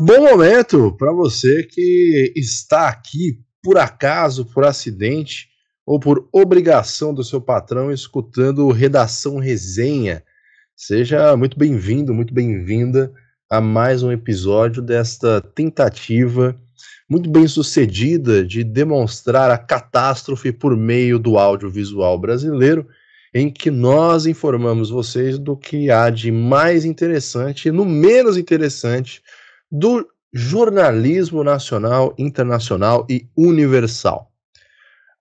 Bom momento para você que está aqui por acaso, por acidente ou por obrigação do seu patrão escutando Redação Resenha. Seja muito bem-vindo, muito bem-vinda a mais um episódio desta tentativa muito bem sucedida de demonstrar a catástrofe por meio do audiovisual brasileiro, em que nós informamos vocês do que há de mais interessante e no menos interessante do jornalismo nacional, internacional e universal.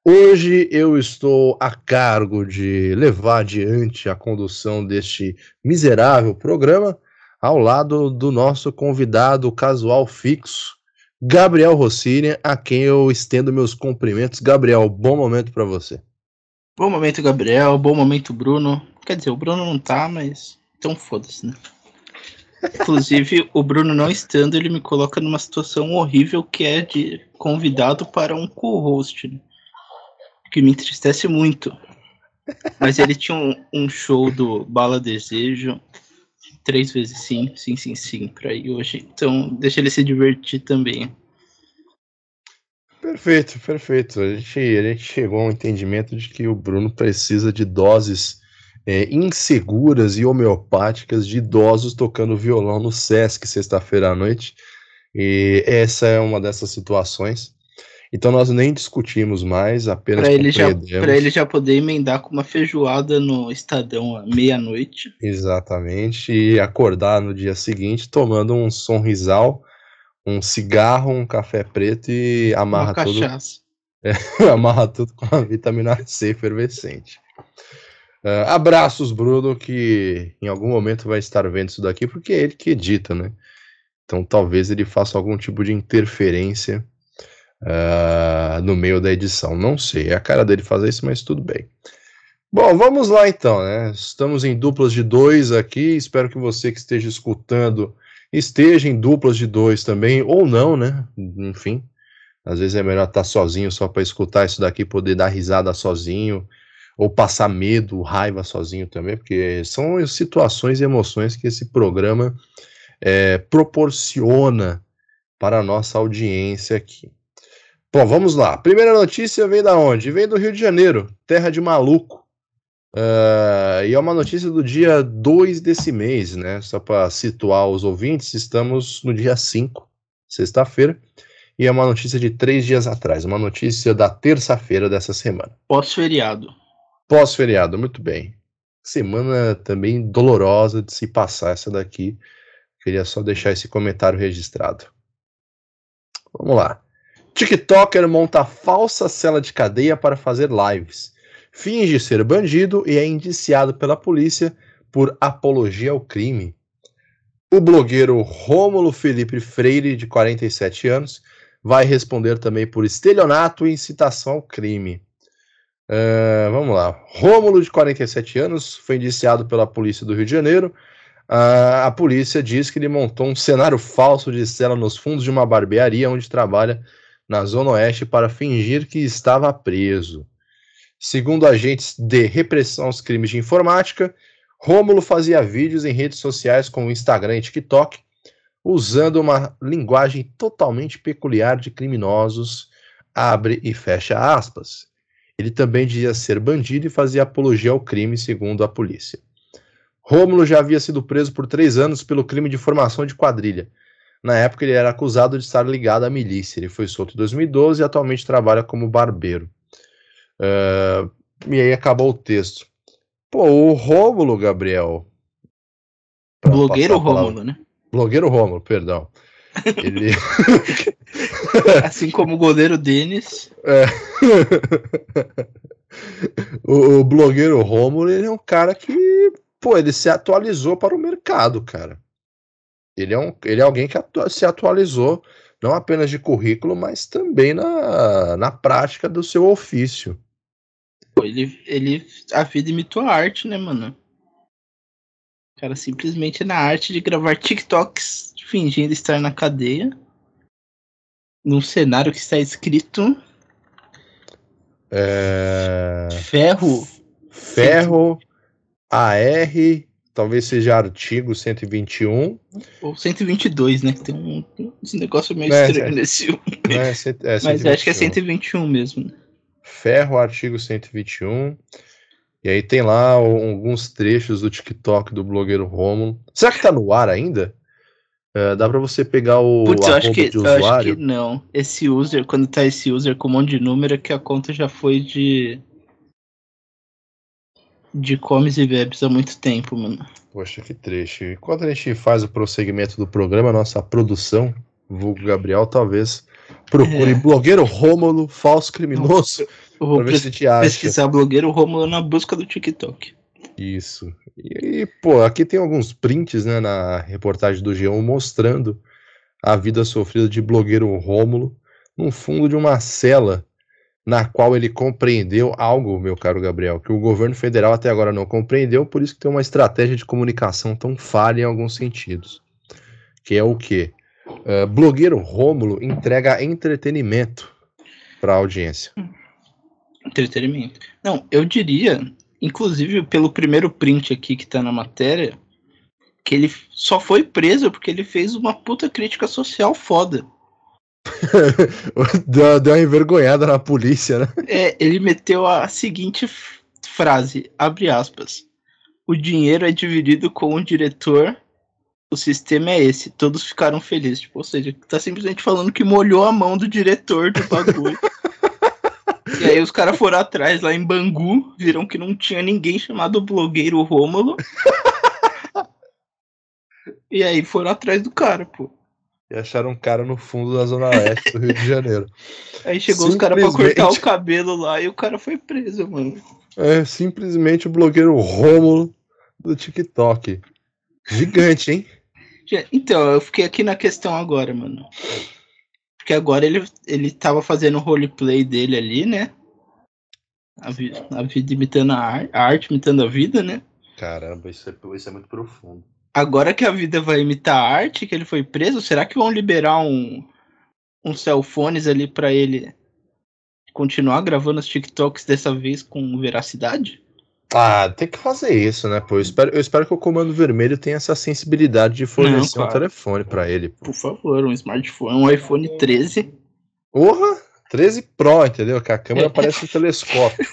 Hoje eu estou a cargo de levar adiante a condução deste miserável programa, ao lado do nosso convidado casual fixo, Gabriel Rossini, a quem eu estendo meus cumprimentos. Gabriel, bom momento para você. Bom momento, Gabriel. Bom momento, Bruno. Quer dizer, o Bruno não tá, mas então foda-se, né? Inclusive, o Bruno não estando, ele me coloca numa situação horrível que é de convidado para um co-host, né? que me entristece muito. Mas ele tinha um, um, show do Bala Desejo, três vezes sim, sim, sim, sim, para ir hoje. Então, deixa ele se divertir também. Perfeito, perfeito. A gente, a gente chegou a um entendimento de que o Bruno precisa de doses é, inseguras e homeopáticas de idosos tocando violão no Sesc sexta-feira à noite. E essa é uma dessas situações. Então nós nem discutimos mais, apenas para ele, já, ele já poder emendar com uma feijoada no Estadão à meia-noite. Exatamente, e acordar no dia seguinte tomando um sonrisal, um cigarro, um café preto e amarra uma tudo. Cachaça. É, amarra tudo com a vitamina C efervescente. Uh, abraços, Bruno, que em algum momento vai estar vendo isso daqui, porque é ele que edita, né? Então talvez ele faça algum tipo de interferência uh, no meio da edição. Não sei, é a cara dele fazer isso, mas tudo bem. Bom, vamos lá então, né? Estamos em duplas de dois aqui. Espero que você que esteja escutando esteja em duplas de dois também, ou não, né? Enfim, às vezes é melhor estar sozinho só para escutar isso daqui, poder dar risada sozinho ou passar medo, raiva sozinho também, porque são situações e emoções que esse programa é, proporciona para a nossa audiência aqui. Bom, vamos lá. Primeira notícia vem da onde? Vem do Rio de Janeiro, terra de maluco. Uh, e é uma notícia do dia 2 desse mês, né? Só para situar os ouvintes, estamos no dia 5, sexta-feira, e é uma notícia de três dias atrás, uma notícia da terça-feira dessa semana. Pós-feriado. Pós-feriado, muito bem. Semana também dolorosa de se passar essa daqui. Queria só deixar esse comentário registrado. Vamos lá. TikToker monta falsa cela de cadeia para fazer lives. Finge ser bandido e é indiciado pela polícia por apologia ao crime. O blogueiro Rômulo Felipe Freire, de 47 anos, vai responder também por estelionato e incitação ao crime. Uh, vamos lá. Rômulo, de 47 anos, foi indiciado pela polícia do Rio de Janeiro. Uh, a polícia diz que ele montou um cenário falso de cela nos fundos de uma barbearia onde trabalha na Zona Oeste para fingir que estava preso. Segundo agentes de repressão aos crimes de informática, Rômulo fazia vídeos em redes sociais como Instagram e TikTok, usando uma linguagem totalmente peculiar de criminosos, abre e fecha aspas. Ele também dizia ser bandido e fazia apologia ao crime, segundo a polícia. Rômulo já havia sido preso por três anos pelo crime de formação de quadrilha. Na época, ele era acusado de estar ligado à milícia. Ele foi solto em 2012 e atualmente trabalha como barbeiro. Uh, e aí acabou o texto. Pô, o Rômulo, Gabriel. Blogueiro Rômulo, né? Blogueiro Rômulo, perdão. Ele. assim como o goleiro Denis. É. o, o, blogueiro Romulo, ele é um cara que, pô, ele se atualizou para o mercado, cara. Ele é, um, ele é alguém que atu se atualizou, não apenas de currículo, mas também na, na prática do seu ofício. Pô, ele, ele, a vida imitou a arte, né, mano? O cara simplesmente na arte de gravar TikToks fingindo estar na cadeia num cenário que está escrito é... ferro ferro AR, talvez seja artigo 121. Ou 122, né? Tem um, um negócio meio é, estranho é, nesse. É, cento, é, Mas acho que é 121 mesmo. Né? Ferro, artigo 121. E aí tem lá alguns trechos do TikTok do blogueiro Romulo. Será que tá no ar ainda? Uh, dá para você pegar o Putz, eu acho, que, de usuário? eu acho que não. Esse user, quando tá esse user com um monte de número, é que a conta já foi de. de comes e bebes há muito tempo, mano. Poxa, que trecho. Enquanto a gente faz o prosseguimento do programa, nossa produção, vulgo Gabriel, talvez procure é. blogueiro Rômulo, falso criminoso. Eu vou ver se te acha. pesquisar blogueiro Rômulo na busca do TikTok. Isso. E, pô, aqui tem alguns prints, né, na reportagem do G1 mostrando a vida sofrida de blogueiro Rômulo no fundo de uma cela na qual ele compreendeu algo, meu caro Gabriel, que o governo federal até agora não compreendeu, por isso que tem uma estratégia de comunicação tão falha em alguns sentidos. Que é o quê? Uh, blogueiro Rômulo entrega entretenimento para a audiência. Entretenimento. Não, eu diria, inclusive pelo primeiro print aqui que tá na matéria, que ele só foi preso porque ele fez uma puta crítica social foda. deu, deu uma envergonhada na polícia, né? É, ele meteu a seguinte frase, abre aspas. O dinheiro é dividido com o diretor, o sistema é esse, todos ficaram felizes. Tipo, ou seja, tá simplesmente falando que molhou a mão do diretor do bagulho. E aí os caras foram atrás lá em Bangu, viram que não tinha ninguém chamado blogueiro Rômulo. e aí foram atrás do cara, pô. E acharam um cara no fundo da zona leste do Rio de Janeiro. Aí chegou os caras pra cortar o cabelo lá e o cara foi preso, mano. É simplesmente o blogueiro Rômulo do TikTok. Gigante, hein? Então, eu fiquei aqui na questão agora, mano. Porque agora ele, ele tava fazendo o roleplay dele ali, né? A, vi, a vida imitando a, ar, a arte, imitando a vida, né? Caramba, isso é, isso é muito profundo. Agora que a vida vai imitar a arte, que ele foi preso, será que vão liberar um, um cell phones ali para ele continuar gravando os TikToks dessa vez com veracidade? Ah, tem que fazer isso, né, pô? Eu espero, eu espero que o Comando Vermelho tenha essa sensibilidade de fornecer Não, claro. um telefone para ele. Pô. Por favor, um smartphone, um iPhone 13. Porra! 13 Pro, entendeu? Que a câmera é. parece um telescópio.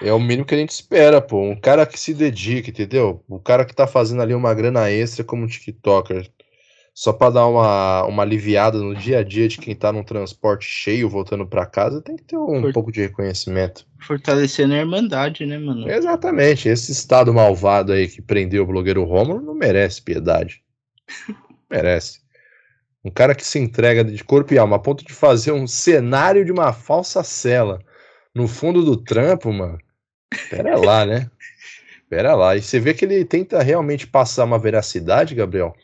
É o mínimo que a gente espera, pô. Um cara que se dedica, entendeu? O cara que tá fazendo ali uma grana extra como TikToker só para dar uma, uma aliviada no dia a dia de quem tá num transporte cheio voltando para casa, tem que ter um Fort... pouco de reconhecimento. Fortalecendo a irmandade, né, mano? Exatamente. Esse estado malvado aí que prendeu o blogueiro Romulo não merece piedade. merece. Um cara que se entrega de corpo e alma a ponto de fazer um cenário de uma falsa cela no fundo do trampo, mano. Pera lá, né? Pera lá. E você vê que ele tenta realmente passar uma veracidade, Gabriel,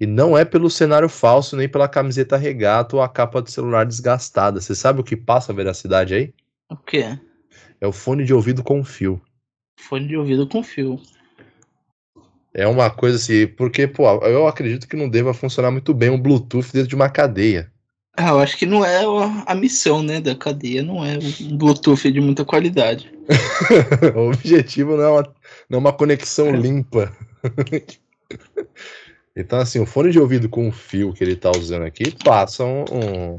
e não é pelo cenário falso, nem pela camiseta regata ou a capa do celular desgastada. Você sabe o que passa a veracidade aí? O quê? É o fone de ouvido com fio. Fone de ouvido com fio. É uma coisa assim, porque, pô, eu acredito que não deva funcionar muito bem um Bluetooth dentro de uma cadeia. Ah, eu acho que não é a missão, né, da cadeia, não é um Bluetooth de muita qualidade. o objetivo não é uma, não é uma conexão é. limpa. Então, assim, o fone de ouvido com o fio que ele tá usando aqui passa um, um,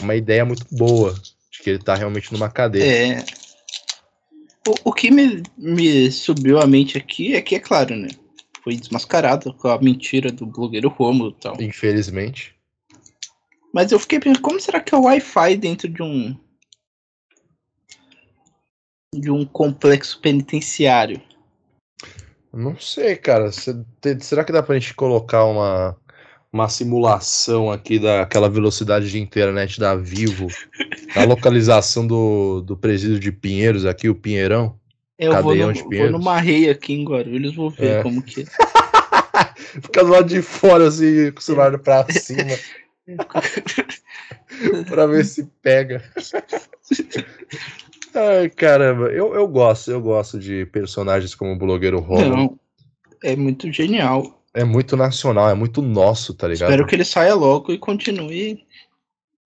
uma ideia muito boa de que ele tá realmente numa cadeia. É. O, o que me, me subiu à mente aqui é que, é claro, né? Foi desmascarado com a mentira do blogueiro Romulo e tal. Infelizmente. Mas eu fiquei pensando, como será que é o Wi-Fi dentro de um. de um complexo penitenciário? Não sei, cara. Será que dá pra gente colocar uma, uma simulação aqui daquela velocidade de internet da Vivo? a localização do, do presídio de Pinheiros aqui, o Pinheirão? Eu vou, no, vou numa rei aqui em Guarulhos, vou ver é. como que é. Fica do lado de fora, assim, com o celular pra cima. pra ver se pega. Ai, caramba, eu, eu gosto, eu gosto de personagens como o blogueiro Roman. Não, é muito genial. É muito nacional, é muito nosso, tá ligado? Espero que ele saia logo e continue.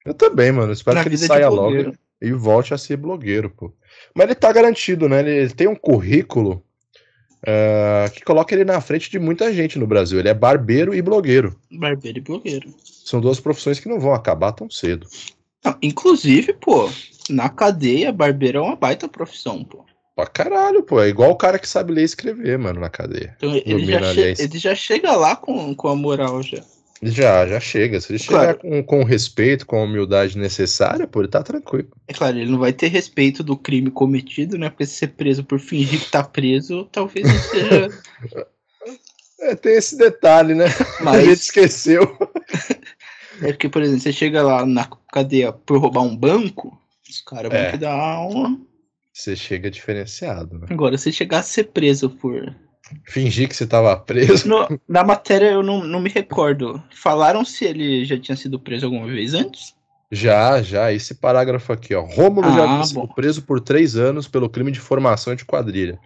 Eu também, mano. Espero que ele saia logo e volte a ser blogueiro, pô. Mas ele tá garantido, né? Ele, ele tem um currículo uh, que coloca ele na frente de muita gente no Brasil. Ele é barbeiro e blogueiro. Barbeiro e blogueiro. São duas profissões que não vão acabar tão cedo. Não, inclusive, pô, na cadeia, barbeiro é uma baita profissão, pô. Pra caralho, pô. É igual o cara que sabe ler e escrever, mano, na cadeia. Então ele já, ele já, chega lá com, com a moral já. Já, já chega. Se ele claro. chegar com, com o respeito, com a humildade necessária, pô, ele tá tranquilo. É claro, ele não vai ter respeito do crime cometido, né? Porque se ser preso por fingir que tá preso, talvez não seja. é, tem esse detalhe, né? Mas... A gente esqueceu. é porque, por exemplo, você chega lá na cadeia por roubar um banco, os caras vão é. te dar uma você chega diferenciado. Né? Agora, se chegar a ser preso por. Fingir que você tava preso. No, na matéria eu não, não me recordo. Falaram se ele já tinha sido preso alguma vez antes? Já, já. Esse parágrafo aqui, ó. Rômulo ah, já tinha sido preso por três anos pelo crime de formação de quadrilha.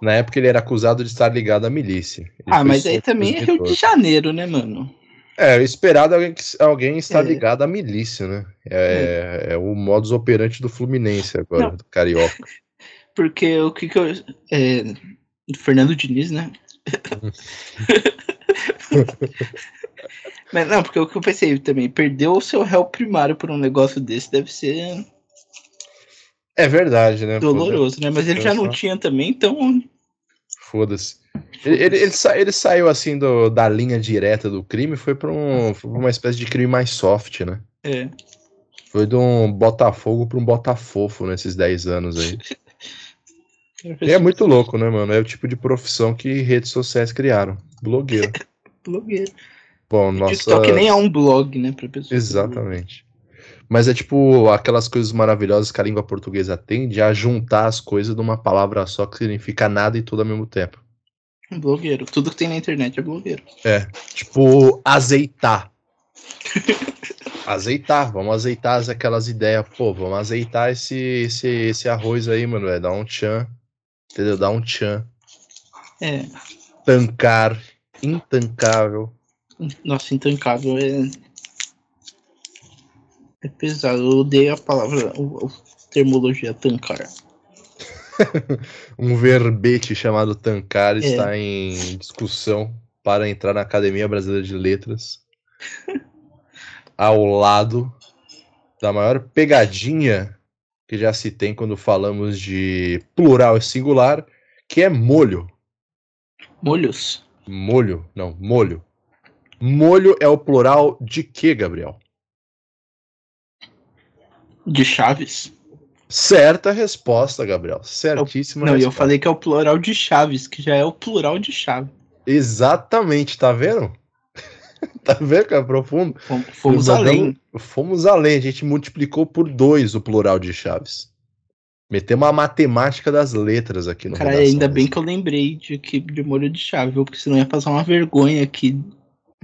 Na época ele era acusado de estar ligado à milícia. Ele ah, mas aí também é Rio de Janeiro, né, mano? É, esperado alguém, alguém estar é. ligado à milícia, né? É, é. é, o modus operandi do Fluminense agora, Não. do Carioca. Porque o que que eu. É, Fernando Diniz, né? Mas não, porque o que eu pensei também, perdeu o seu réu primário por um negócio desse deve ser. É verdade, né? Doloroso, né? Mas ele já não tinha também, então. Foda-se. Ele, ele, ele, sa, ele, saiu assim do, da linha direta do crime, foi para um, uma espécie de crime mais soft, né? É. Foi de um Botafogo para um Botafofo nesses 10 anos aí. e é muito louco, né, mano? É o tipo de profissão que redes sociais criaram. Blogueiro. Blogueiro. Bom, nossa. TikTok nem é um blog, né, pra pessoa. Exatamente. Mas é tipo aquelas coisas maravilhosas que a língua portuguesa tende a juntar as coisas numa palavra só que significa nada e tudo ao mesmo tempo. Blogueiro. Tudo que tem na internet é blogueiro. É. Tipo, azeitar. azeitar. Vamos azeitar aquelas ideias. Pô, vamos azeitar esse, esse, esse arroz aí, mano. É dar um tchan. Entendeu? Dar um tchan. É. Tancar. Intancável. Nossa, intancável é. É pesado. Eu odeio a palavra, a termologia tancar. um verbete chamado Tancar é. está em discussão para entrar na Academia Brasileira de Letras. ao lado da maior pegadinha que já se tem quando falamos de plural e singular, que é molho. Molhos. Molho, não, molho. Molho é o plural de que, Gabriel? De chaves. Certa resposta, Gabriel. Certíssima Não, resposta. eu falei que é o plural de chaves, que já é o plural de chave. Exatamente, tá vendo? tá vendo que é profundo? Fomos além. Fomos além, a gente multiplicou por dois o plural de chaves. Metemos a matemática das letras aqui no Cara, ainda bem que eu lembrei de que de molho de chave, porque senão ia passar uma vergonha aqui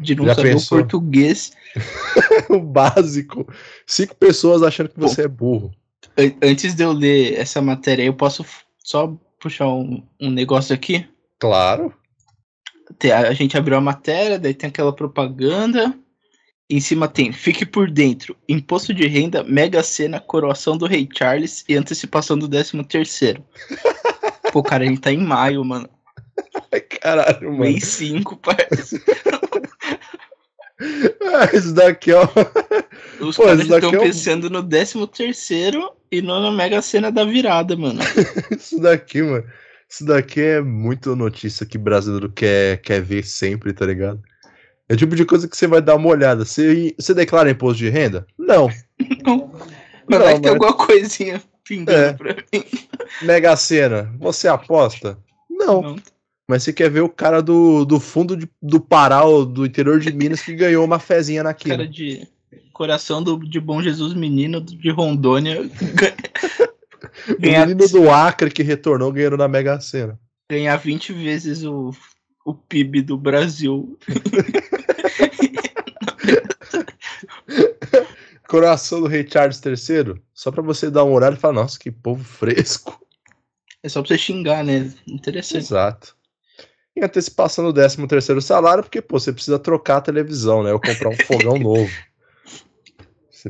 de não Já saber pensou? o português. o básico. Cinco pessoas achando que você Pô. é burro antes de eu ler essa matéria, eu posso só puxar um, um negócio aqui? Claro. A gente abriu a matéria, daí tem aquela propaganda. Em cima tem Fique por dentro, Imposto de Renda, Mega Sena, Coroação do Rei Charles e Antecipação do 13 terceiro. Pô, cara, a gente tá em maio, mano. Ai, caralho, mano. Mês 5, parece. ah, isso daqui, ó. Os Pô, caras estão é um... pensando no 13 terceiro e não na mega cena da virada, mano. isso daqui, mano. Isso daqui é muito notícia que brasileiro quer, quer ver sempre, tá ligado? É o tipo de coisa que você vai dar uma olhada. Você, você declara imposto de renda? Não. não. Mas não, vai ter alguma coisinha pingando é. pra mim. Mega Sena, você aposta? Não. não. Mas você quer ver o cara do, do fundo de, do Pará, do interior de Minas, que ganhou uma fezinha naquilo. Cara de coração do, de Bom Jesus Menino de Rondônia. ganhar, menino do Acre que retornou ganhando na Mega Sena. Ganhar 20 vezes o, o PIB do Brasil. Coração do Rei Charles III, só para você dar uma olhada e falar, nossa, que povo fresco. É só pra você xingar, né? Interessante. Exato em antecipação do 13 terceiro salário, porque, pô, você precisa trocar a televisão, né? Ou comprar um fogão novo.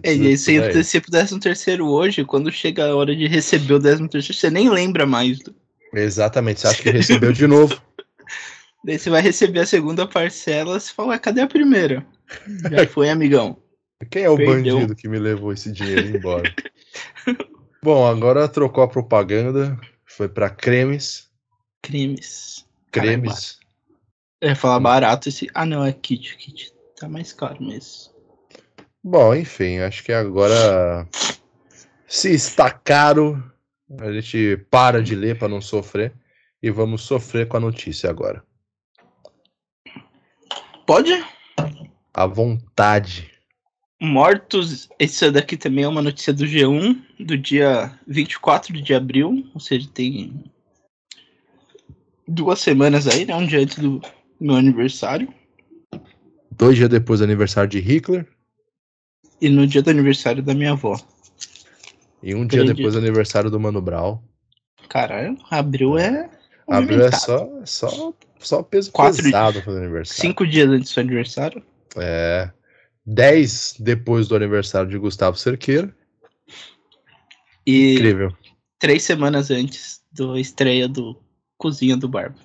É, e aí você antecipa o 13 terceiro hoje, quando chega a hora de receber o 13 terceiro, você nem lembra mais. Do... Exatamente, você acha que recebeu de novo. Daí você vai receber a segunda parcela, você fala, cadê a primeira? Já foi, amigão. Quem é o Perdeu. bandido que me levou esse dinheiro embora? Bom, agora trocou a propaganda, foi para cremes. Cremes. Cremes. Eu ia falar barato esse. Ah, não, é kit. Kit tá mais caro mesmo. Bom, enfim, acho que agora. Se está caro, a gente para de ler para não sofrer. E vamos sofrer com a notícia agora. Pode? À vontade. Mortos, esse daqui também é uma notícia do G1, do dia 24 de abril, ou seja, tem duas semanas aí, né? Um dia antes do meu aniversário. Dois dias depois do aniversário de Hitler. E no dia do aniversário da minha avó. E um dia depois do aniversário do Mano Brown. Caralho, abril é. Abril é só, só, só peso Quatro pesado dias. pro aniversário. Cinco dias antes do seu aniversário. É. 10 depois do aniversário de Gustavo Cerqueira. E Incrível. Três semanas antes da estreia do Cozinha do Barba.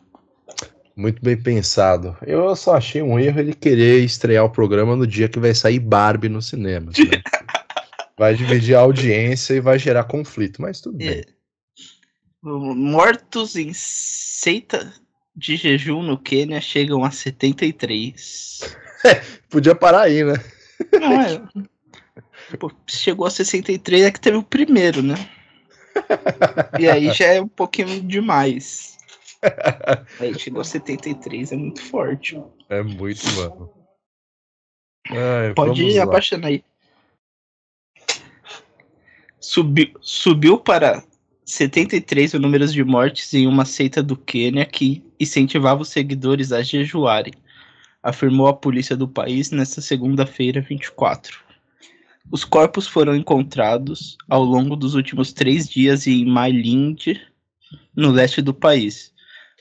Muito bem pensado. Eu só achei um erro ele querer estrear o programa no dia que vai sair Barbie no cinema. Né? vai dividir a audiência e vai gerar conflito, mas tudo bem. É. Mortos em seita de jejum no Quênia chegam a 73. Podia parar aí, né? Não, é. Pô, chegou a 63 é que teve o primeiro, né? E aí já é um pouquinho demais. Aí chegou a 73, é muito forte. É muito, mano. Ai, Pode ir abaixando aí. Subiu, subiu para 73 o número de mortes em uma seita do Quênia que incentivava os seguidores a jejuarem afirmou a polícia do país nesta segunda-feira, 24. Os corpos foram encontrados ao longo dos últimos três dias em Mailinde, no leste do país.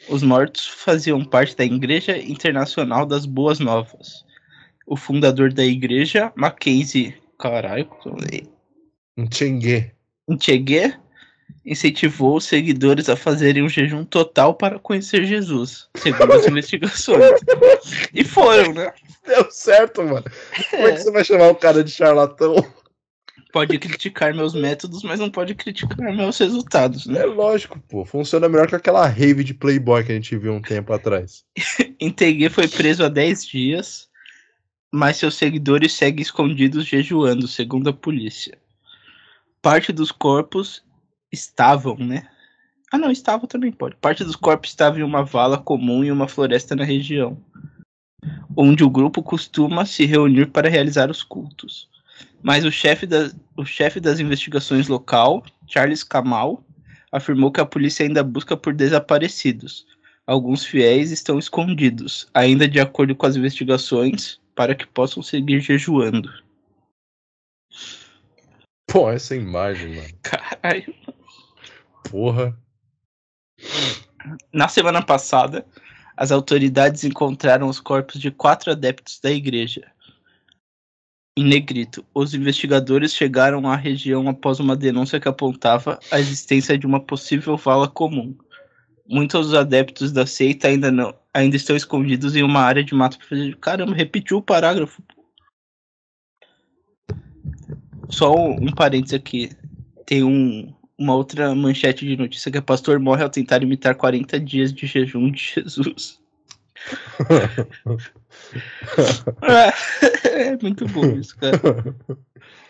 Os mortos faziam parte da Igreja Internacional das Boas Novas. O fundador da igreja, Mackenzie. Caralho. Nchegue. Nchegue incentivou os seguidores a fazerem um jejum total para conhecer Jesus, segundo as investigações. E foram, né? Deu certo, mano. Como é que é. você vai chamar o cara de charlatão? Pode criticar meus métodos, mas não pode criticar meus resultados, né? É lógico, pô. Funciona melhor que aquela rave de Playboy que a gente viu um tempo atrás. Integue foi preso há 10 dias, mas seus seguidores seguem escondidos jejuando, segundo a polícia. Parte dos corpos estavam, né? Ah, não, estavam também pode. Parte dos corpos estava em uma vala comum em uma floresta na região, onde o grupo costuma se reunir para realizar os cultos. Mas o chefe, da, o chefe das investigações local, Charles Kamal, afirmou que a polícia ainda busca por desaparecidos. Alguns fiéis estão escondidos, ainda de acordo com as investigações, para que possam seguir jejuando. Pô, essa imagem, mano. Caralho. Porra. Na semana passada, as autoridades encontraram os corpos de quatro adeptos da igreja. Em negrito, os investigadores chegaram à região após uma denúncia que apontava a existência de uma possível vala comum. Muitos dos adeptos da seita ainda não, ainda estão escondidos em uma área de mato. Caramba, repetiu o parágrafo. Só um, um parênteses aqui. Tem um, uma outra manchete de notícia que é pastor morre ao tentar imitar 40 dias de jejum de Jesus. é, é muito bom isso, cara.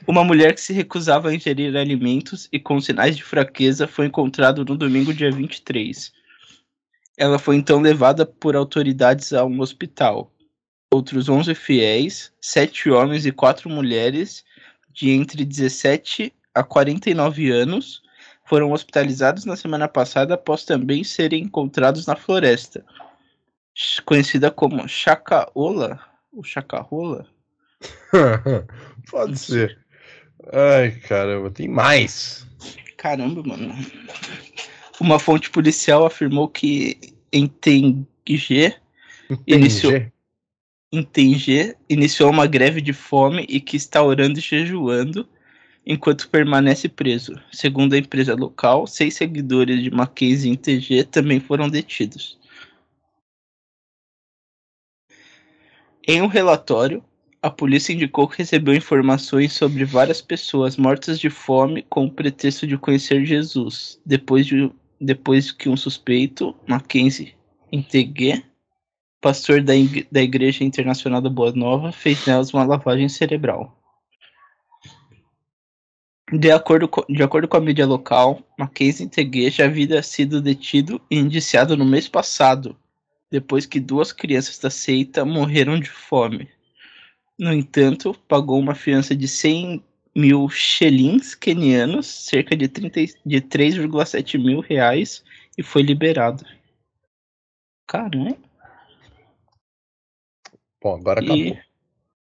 Uma mulher que se recusava a ingerir alimentos e com sinais de fraqueza foi encontrada no domingo, dia 23. Ela foi então levada por autoridades a um hospital. Outros 11 fiéis, 7 homens e 4 mulheres de entre 17 a 49 anos foram hospitalizados na semana passada após também serem encontrados na floresta, conhecida como Chacaola, ou Chacarola? Pode ser. Ai, caramba, tem mais. Caramba, mano. Uma fonte policial afirmou que em Tengue iniciou, iniciou uma greve de fome e que está orando e jejuando enquanto permanece preso. Segundo a empresa local, seis seguidores de Mackenzie em TG também foram detidos. Em um relatório, a polícia indicou que recebeu informações sobre várias pessoas mortas de fome com o pretexto de conhecer Jesus, depois, de, depois que um suspeito, Mackenzie Integué, pastor da, da Igreja Internacional da Boa Nova, fez nelas uma lavagem cerebral. De acordo, com, de acordo com a mídia local, Mackenzie Integué já havia sido detido e indiciado no mês passado, depois que duas crianças da seita morreram de fome. No entanto, pagou uma fiança de 100 mil shillings quenianos, cerca de, de 3,7 mil reais, e foi liberado. Caramba. Bom, agora e... acabou.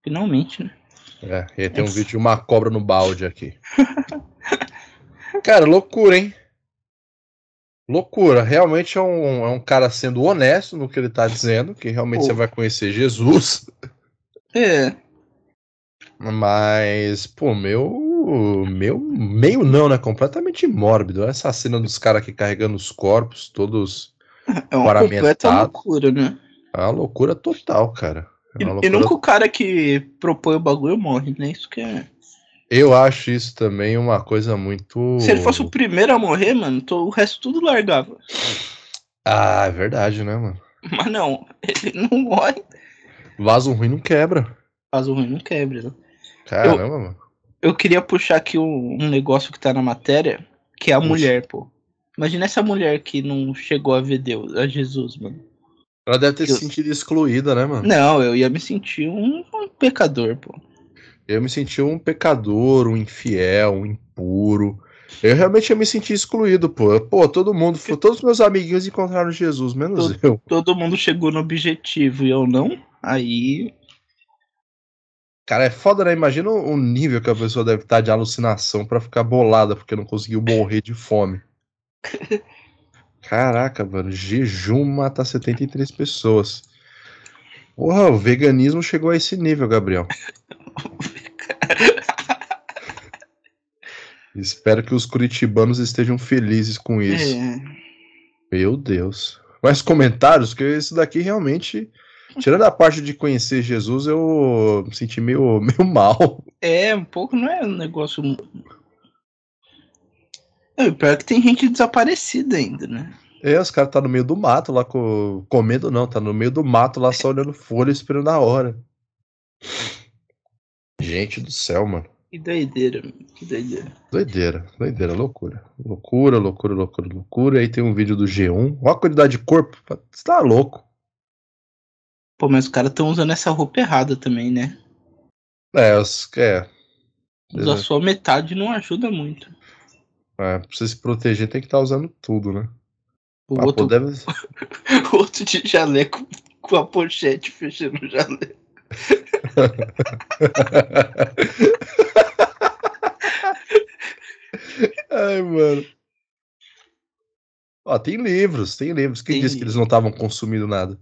Finalmente, né? É, e aí tem um vídeo de uma cobra no balde aqui. Cara, loucura, hein? Loucura. Realmente é um, é um cara sendo honesto no que ele tá dizendo, que realmente Pô. você vai conhecer Jesus. É. Mas, pô, meu. Meu. Meio não, né? Completamente mórbido. Essa cena dos caras aqui carregando os corpos, todos. É uma completa loucura, né? É uma loucura total, cara. É loucura... E, nunca o cara que propõe o bagulho morre, né? Isso que é. Eu acho isso também uma coisa muito. Se ele fosse o primeiro a morrer, mano, o resto tudo largava. Ah, é verdade, né, mano? Mas não, ele não morre. Vaso ruim não quebra. Vaso ruim não quebra, né? Caramba, eu, mano. Eu queria puxar aqui um, um, negócio que tá na matéria, que é a Puxa. mulher, pô. Imagina essa mulher que não chegou a ver Deus, a Jesus, mano. Ela deve ter se eu... sentido excluída, né, mano? Não, eu ia me sentir um, um pecador, pô. Eu me senti um pecador, um infiel, um impuro. Eu realmente me sentir excluído, pô. Pô, todo mundo, todos os meus amiguinhos encontraram Jesus, menos todo, eu. Todo mundo chegou no objetivo e eu não. Aí Cara, é foda, né? Imagina o nível que a pessoa deve estar de alucinação para ficar bolada porque não conseguiu morrer de fome. Caraca, mano, jejum mata 73 pessoas. Porra, o veganismo chegou a esse nível, Gabriel. Espero que os curitibanos estejam felizes com isso. É. Meu Deus. Mais comentários? Que isso daqui realmente Tirando a parte de conhecer Jesus, eu me senti meio, meio mal. É, um pouco não é um negócio. É, pior que tem gente desaparecida ainda, né? É, os caras tá no meio do mato lá com... comendo, não, tá no meio do mato lá só olhando folha esperando a hora. Gente do céu, mano. Que doideira, que doideira. Doideira, doideira, loucura. Loucura, loucura, loucura, loucura. Aí tem um vídeo do G1. Olha a quantidade de corpo. Você tá louco. Pô, mas os caras estão usando essa roupa errada também, né? É, os, é. Usar só metade não ajuda muito. É, pra você se proteger tem que estar tá usando tudo, né? O pra outro... O outro de jaleco com a pochete fechando o jaleco. Ai, mano. Ó, tem livros, tem livros. Quem tem disse que eles não estavam consumindo nada?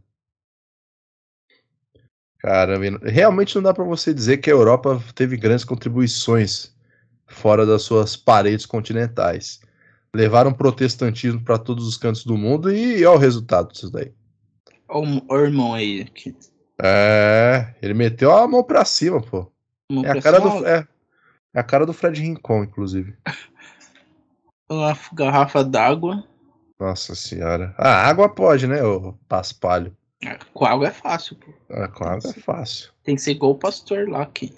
Cara, realmente não dá para você dizer que a Europa teve grandes contribuições fora das suas paredes continentais. Levaram protestantismo para todos os cantos do mundo e olha o resultado disso daí. Olha o irmão aí. Que... É, ele meteu a mão pra cima, pô. Mão é a cara cima, do é, é, a cara do Fred Rincon, inclusive. Uma garrafa d'água. Nossa senhora. A ah, água pode, né, o paspalho. É, com água é fácil, pô. É, com água é fácil. Tem que ser igual o pastor lá que.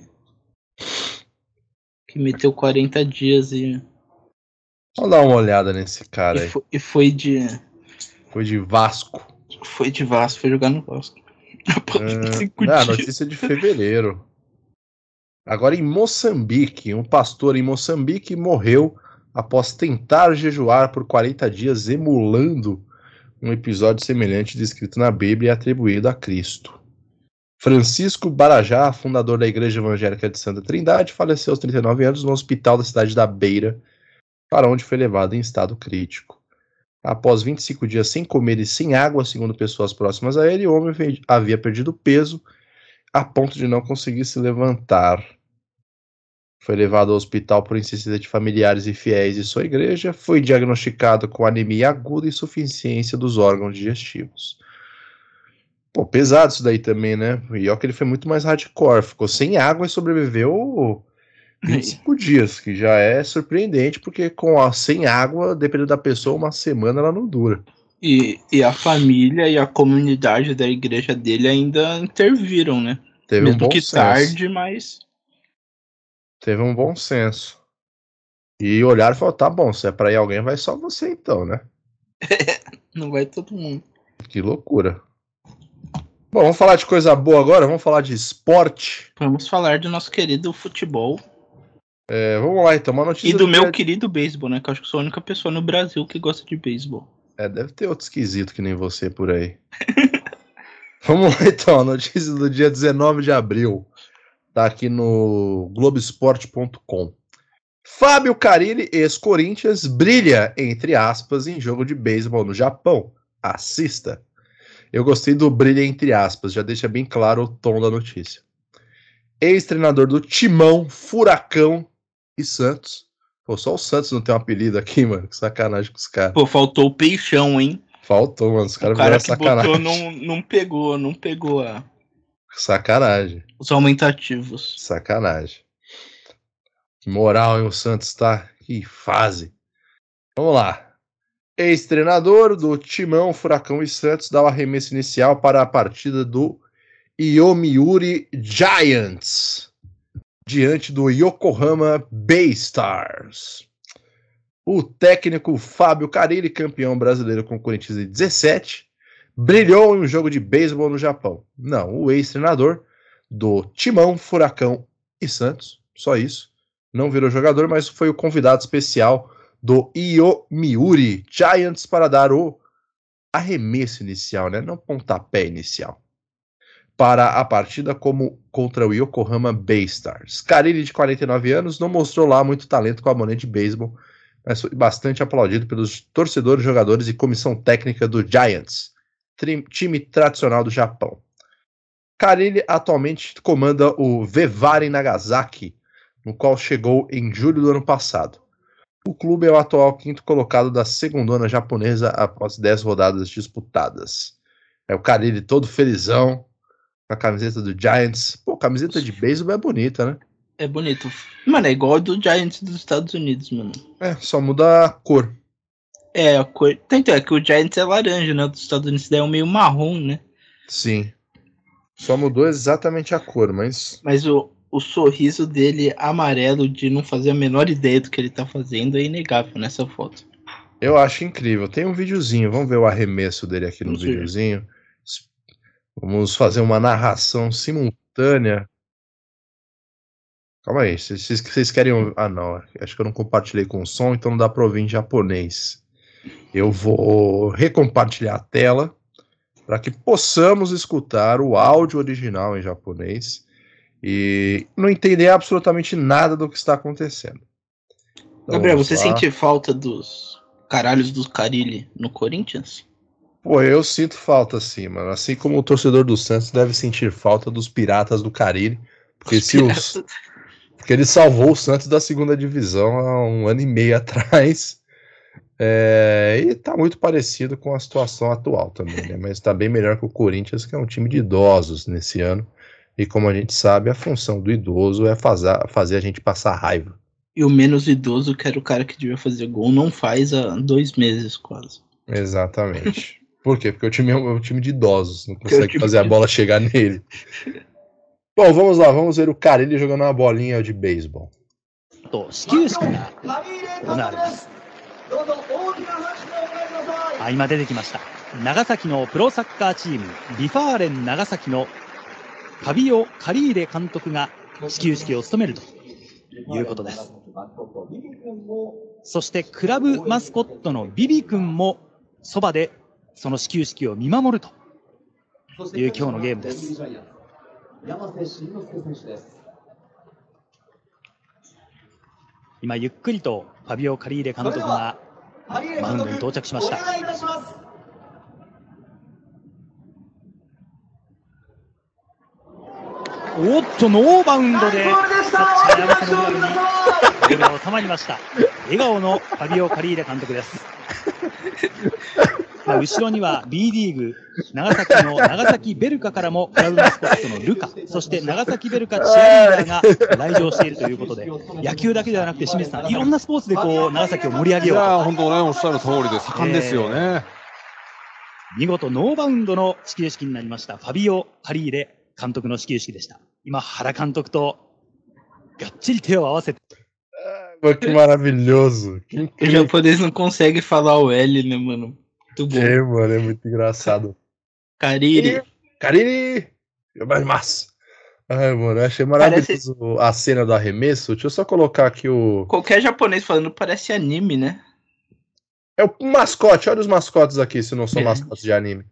Que meteu 40 dias e. Vamos dar uma olhada nesse cara e aí. Foi, e foi de. Foi de Vasco. Foi de Vasco, foi jogar no Vasco. É, ah, notícia de fevereiro. Agora em Moçambique, um pastor em Moçambique morreu após tentar jejuar por 40 dias emulando um episódio semelhante descrito na Bíblia e atribuído a Cristo. Francisco Barajá, fundador da Igreja Evangélica de Santa Trindade, faleceu aos 39 anos no hospital da cidade da Beira, para onde foi levado em estado crítico. Após 25 dias sem comer e sem água, segundo pessoas próximas a ele, o homem havia perdido peso a ponto de não conseguir se levantar. Foi levado ao hospital por insistência de familiares e fiéis de sua igreja. Foi diagnosticado com anemia aguda e insuficiência dos órgãos digestivos. Pô, pesado isso daí também, né? E ó que ele foi muito mais hardcore. Ficou sem água e sobreviveu 25 dias, que já é surpreendente, porque com a, sem água, dependendo da pessoa, uma semana ela não dura. E, e a família e a comunidade da igreja dele ainda interviram, né? Teve Mesmo um bom que senso. tarde, mas. Teve um bom senso. E olharam e falaram: tá bom, se é pra ir alguém, vai só você então, né? Não vai todo mundo. Que loucura. Bom, vamos falar de coisa boa agora, vamos falar de esporte. Vamos falar do nosso querido futebol É, vamos lá então, uma notícia. e do meu dia- querido beisebol, né? Que eu acho que sou a única pessoa no Brasil que gosta de beisebol. É, deve ter outro esquisito que nem você por aí. Vamos lá então, a notícia do dia 19 de abril. Tá aqui no Globoesporte.com. Fábio Carilli, ex-Corinthians, brilha, entre aspas, em jogo de beisebol no Japão. Assista. Eu gostei do brilha, entre aspas, já deixa bem claro o tom da notícia. Ex-treinador do Timão, Furacão e Santos. Pô, só o Santos não tem um apelido aqui, mano. Que sacanagem com os caras. Pô, faltou o peixão, hein? Faltou, mano. Os caras cara viraram que sacanagem. botou não, não pegou, não pegou a- Sacanagem. os aumentativos. Sacanagem. Que moral, hein? O Santos tá. Que fase. Vamos lá. Ex-treinador do Timão, Furacão e Santos dá o arremesso inicial para a partida do Yomiuri Giants diante do Yokohama Bay Stars. O técnico Fábio Carilli, campeão brasileiro com o Corinthians em 17, brilhou em um jogo de beisebol no Japão. Não, o ex-treinador do Timão, Furacão e Santos, só isso. Não virou jogador, mas foi o convidado especial do Yomiuri Giants para dar o arremesso inicial, né? Não pontapé inicial. Para a partida como contra o Yokohama Bay Stars. Carilli, de 49 anos, não mostrou lá muito talento com a boné de beisebol, mas foi bastante aplaudido pelos torcedores, jogadores e comissão técnica do Giants, time tradicional do Japão. Carilli atualmente comanda o Vevaren Nagasaki, no qual chegou em julho do ano passado. O clube é o atual quinto colocado da segundona japonesa após 10 rodadas disputadas. É o Carilli todo felizão, a camiseta do Giants. Pô, camiseta de beisebol é bonita, né? É bonito. Mano, é igual a do Giants dos Estados Unidos, mano. É, só muda a cor. É, a cor. Tanto é que o Giants é laranja, né? O dos Estados Unidos daí é um meio marrom, né? Sim. Só mudou exatamente a cor, mas Mas o, o sorriso dele amarelo de não fazer a menor ideia do que ele tá fazendo é inegável nessa foto. eu acho incrível. Tem um videozinho, vamos ver o arremesso dele aqui no ver. videozinho. Vamos fazer uma narração simultânea. Calma aí, vocês, querem. ouvir- Ah, não, acho que eu não compartilhei com o som, então não dá pra ouvir em japonês. Eu vou recompartilhar a tela para que possamos escutar o áudio original em japonês e não entender absolutamente nada do que está acontecendo. Então, Gabriel, você lá. sente falta dos caralhos do Carilli no Corinthians? Pô, eu sinto falta sim, mano. Assim como o torcedor do Santos deve sentir falta dos piratas do Caribe. Porque, Os se os, porque ele salvou o Santos da segunda divisão há um ano e meio atrás. É, e tá muito parecido com a situação atual também, né? Mas tá bem melhor que o Corinthians, que é um time de idosos nesse ano. E como a gente sabe, a função do idoso é fazer, fazer a gente passar raiva. E o menos idoso, que era o cara que devia fazer gol, não faz há dois meses quase. Exatamente. Por quê? Porque o time é um, é um time de idosos, não consegue fazer a bola chegar nele. Bom, vamos lá, vamos ver o cara ele jogando uma bolinha de beisebol. と始球式が行われますあ今出てきました長崎のプロサッカーチームビファーレン長崎のファビオ・カリーレ監督が始球式を務めるということですそしてクラブマスコットのビビ君もそばでその始球式を見守るという今日のゲームです今ゆっくりとファビオ・カリーレ監督がマウンドに到着しましたおっと、ノーバウンドで、キャッチャー長瀬のグラブに手が収まりました。笑顔のファビオ・カリーレ監督です。まあ、後ろには B リーグ、長崎の長崎ベルカからもクラブマスコットのルカ、そして長崎ベルカチアリーダーが来場しているということで、野球だけではなくて清水さん、いろんなスポーツでこう長崎を盛り上げようと。いや本当ね、おっしゃる通りで盛んですよね。見事ノーバウンドの始球式になりましたファビオ・カリーレ監督の始球式でした。今、原監督とがっちり手を合わせて。Que maravilhoso. Que O japonês não consegue falar o L, né, mano? Muito bom. É, mano, é muito engraçado. Kariri. Karine! Mas. Ai, mano, eu achei maravilhoso a cena do arremesso. Deixa eu só colocar aqui o. Qualquer japonês falando parece anime, né? É o mascote, olha os mascotes aqui, se não são É. mascotes de anime.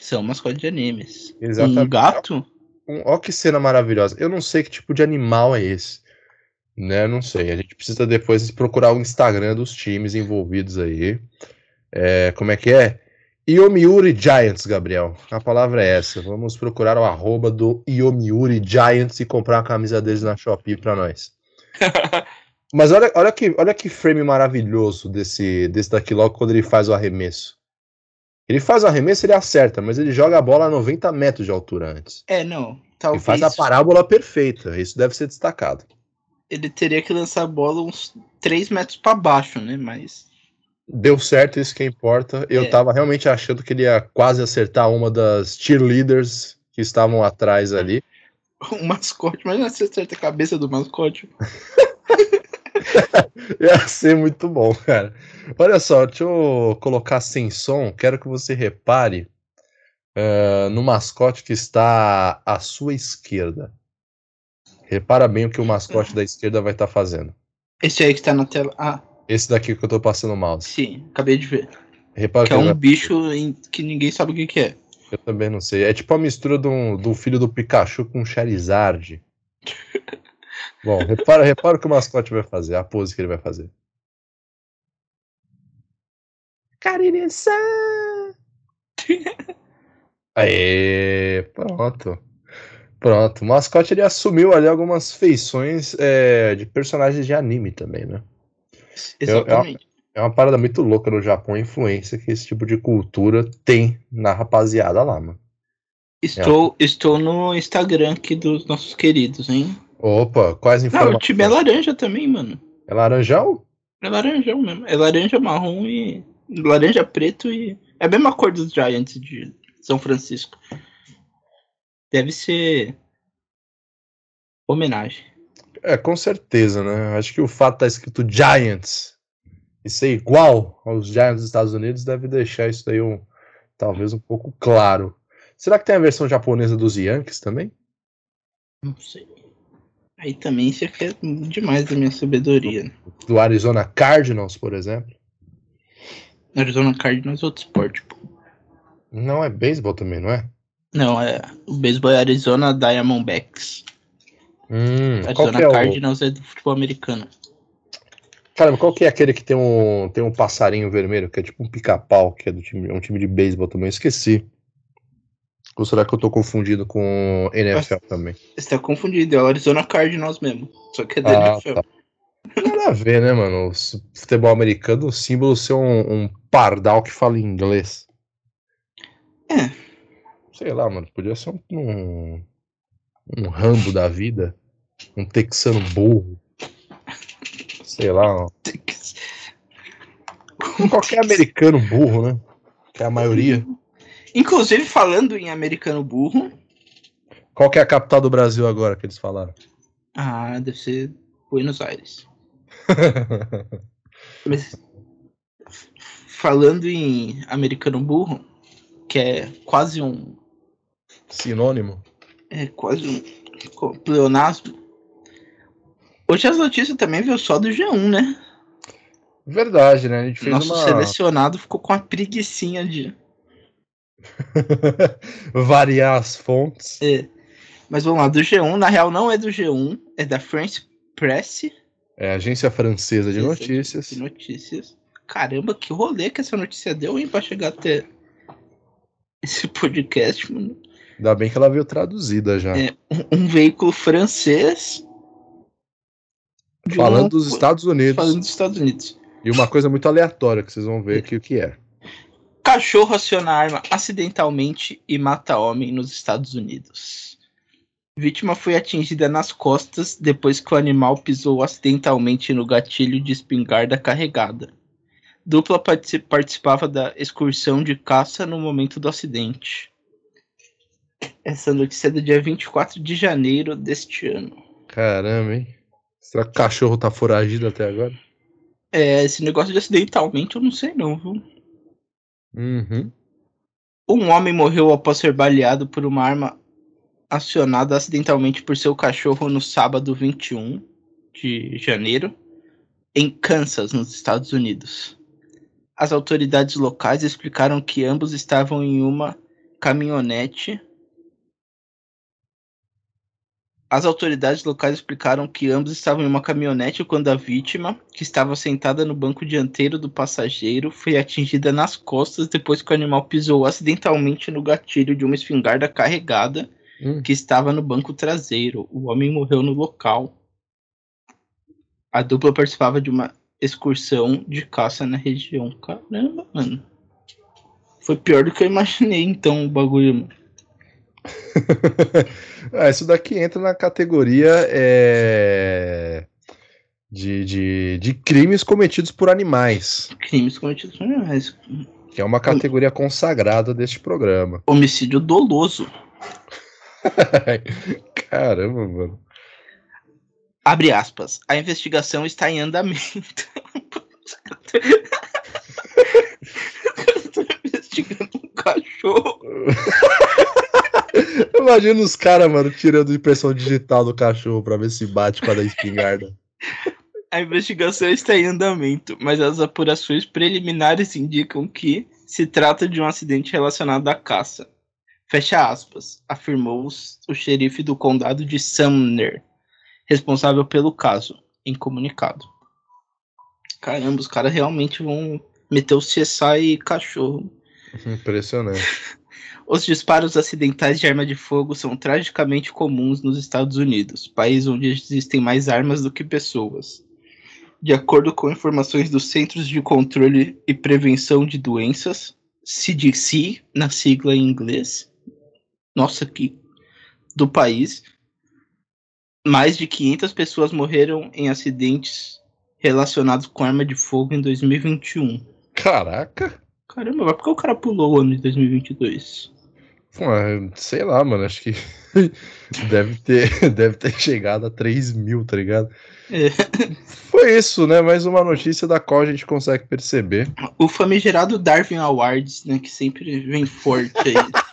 São mascotes de animes. Exatamente. Um gato? Um- Ó que cena maravilhosa. Eu não sei que tipo de animal é esse. Né? Não sei. A gente precisa depois procurar o Instagram dos times envolvidos aí. É, como é que é? Yomiuri Giants, Gabriel. A palavra é essa. Vamos procurar o arroba do Yomiuri Giants e comprar a camisa deles na Shopee pra nós. Mas olha, olha, que, olha que frame maravilhoso desse, desse daqui logo quando ele faz o arremesso. Ele faz o arremesso, ele acerta, mas ele joga a bola a 90 metros de altura antes. É, não. Ele Talvez faz a parábola perfeita. Isso deve ser destacado. ele teria que lançar a bola uns 3 metros pra baixo, né? Mas. Deu certo, isso que importa. Eu É. tava realmente achando que ele ia quase acertar uma das cheerleaders que estavam atrás ali. O mascote, imagina se acerta a cabeça do mascote. Ia ser muito bom, cara. Olha só, deixa eu colocar sem som. Quero que você repare eh, no mascote que está à sua esquerda. Repara bem o que o mascote da esquerda vai estar fazendo. Esse aí que tá na tela. Ah, Esse daqui que eu tô passando o mouse. sim, acabei de ver. Repara Que é ele um vai- bicho em- que ninguém sabe o que, que é. Eu também não sei. É tipo a mistura do, do filho do Pikachu com o Charizard. Bom, repara, repara o que o mascote vai fazer, a pose que ele vai fazer. Karine-san! Aê, pronto. Pronto. O mascote ele assumiu ali algumas feições é, de personagens de anime também, né? Exatamente. É uma parada muito louca no Japão, a influência que esse tipo de cultura tem na rapaziada lá, mano. Estou, estou no Instagram aqui dos nossos queridos, hein? Opa, quais Não, informações? o time é laranja também, mano. É laranjão? É laranjão mesmo. É laranja marrom e. Laranja preto e. É a mesma cor dos Giants de São Francisco. Deve ser. Homenagem. É, com certeza, né? Acho que o fato de estar escrito Giants e ser igual aos Giants dos Estados Unidos deve deixar isso daí um, talvez um pouco claro. Será que tem a versão japonesa dos Yankees também? Não sei. Aí também você quer demais da minha sabedoria. né? Do Arizona Cardinals, por exemplo? Arizona Cardinals é outro esporte, pô. Não é beisebol também, não é? Não, é. O beisebol é Arizona Diamondbacks. Hum, qual Arizona que é o... Cardinals é do futebol americano. Caramba, qual que é aquele que tem um, tem um passarinho vermelho, que é tipo um pica-pau, que é do time, é um time de beisebol também? Esqueci. Ou será que eu tô confundido com NFL também? Você tá confundido, é o Arizona Cardinals mesmo. Só que é da Ah, NFL. tá. Nada a ver, né, mano? O futebol americano, o símbolo ser um, um pardal que fala inglês. É. Sei lá, mano. Podia ser um, um, um rambo da vida. Um texano burro. Sei lá. ó. Qualquer americano burro, né? Que é a maioria. Inclusive, falando em americano burro. Qual que é a capital do Brasil agora que eles falaram? Ah, deve ser Buenos Aires. Mas, falando em americano burro, que é quase um. Sinônimo? É quase um pleonasmo. Hoje as notícias também veio só do G1, né? Verdade, né? A gente fez Nosso uma. selecionado ficou com a preguiçinha de. Variar as fontes. É. Mas vamos lá, do G1, na real não é do G1, é da France Press. É, agência francesa de Essa notícias. de notícias. Caramba, que rolê que essa notícia deu, hein, pra chegar até esse podcast, mano. Ainda bem que ela veio traduzida já. É, um, um veículo francês. De Falando dos Estados Unidos. Falando dos Estados Unidos. E uma coisa muito aleatória que vocês vão ver aqui o que é. Cachorro aciona arma acidentalmente e mata homem nos Estados Unidos. Vítima foi atingida nas costas depois que o animal pisou acidentalmente no gatilho de espingarda carregada. Dupla partici- participava da excursão de caça no momento do acidente. Essa notícia é do dia 24 de janeiro deste ano. Caramba, hein? Será que o cachorro tá foragido até agora? É, esse negócio de acidentalmente eu não sei não, viu? Uhum. Um homem morreu após ser baleado por uma arma acionada acidentalmente por seu cachorro no sábado 21 de janeiro, em Kansas, nos Estados Unidos. As autoridades locais explicaram que ambos estavam em uma caminhonete. As autoridades locais explicaram que ambos estavam em uma caminhonete quando a vítima, que estava sentada no banco dianteiro do passageiro, foi atingida nas costas depois que o animal pisou acidentalmente no gatilho de uma espingarda carregada Hum. que estava no banco traseiro. O homem morreu no local. A dupla participava de uma excursão de caça na região. Caramba, mano. Foi pior do que eu imaginei, então, o bagulho. mano. ah, isso daqui entra na categoria é, de, de, de crimes cometidos por animais, Crimes cometidos por animais. que é uma categoria consagrada deste programa. Homicídio doloso. Caramba, mano. Abre aspas. A investigação está em andamento. investigando um cachorro. Imagina os caras, mano, tirando impressão digital do cachorro pra ver se bate com a da espingarda. A investigação está em andamento, mas as apurações preliminares indicam que se trata de um acidente relacionado à caça. Fecha aspas, afirmou o xerife do condado de Sumner, responsável pelo caso, em comunicado. Caramba, os caras realmente vão meter o CSI e cachorro. Impressionante. Os disparos acidentais de arma de fogo são tragicamente comuns nos Estados Unidos, país onde existem mais armas do que pessoas. De acordo com informações dos Centros de Controle e Prevenção de Doenças, CDC, na sigla em inglês, nossa, que do país, mais de 500 pessoas morreram em acidentes relacionados com arma de fogo em 2021. Caraca. Caramba, mas por que o cara pulou o ano de 2022? Pô, sei lá, mano, acho que deve ter, deve ter chegado a 3 mil, tá ligado? É. Foi isso, né? Mais uma notícia da qual a gente consegue perceber. O famigerado Darwin Awards, né, que sempre vem forte aí.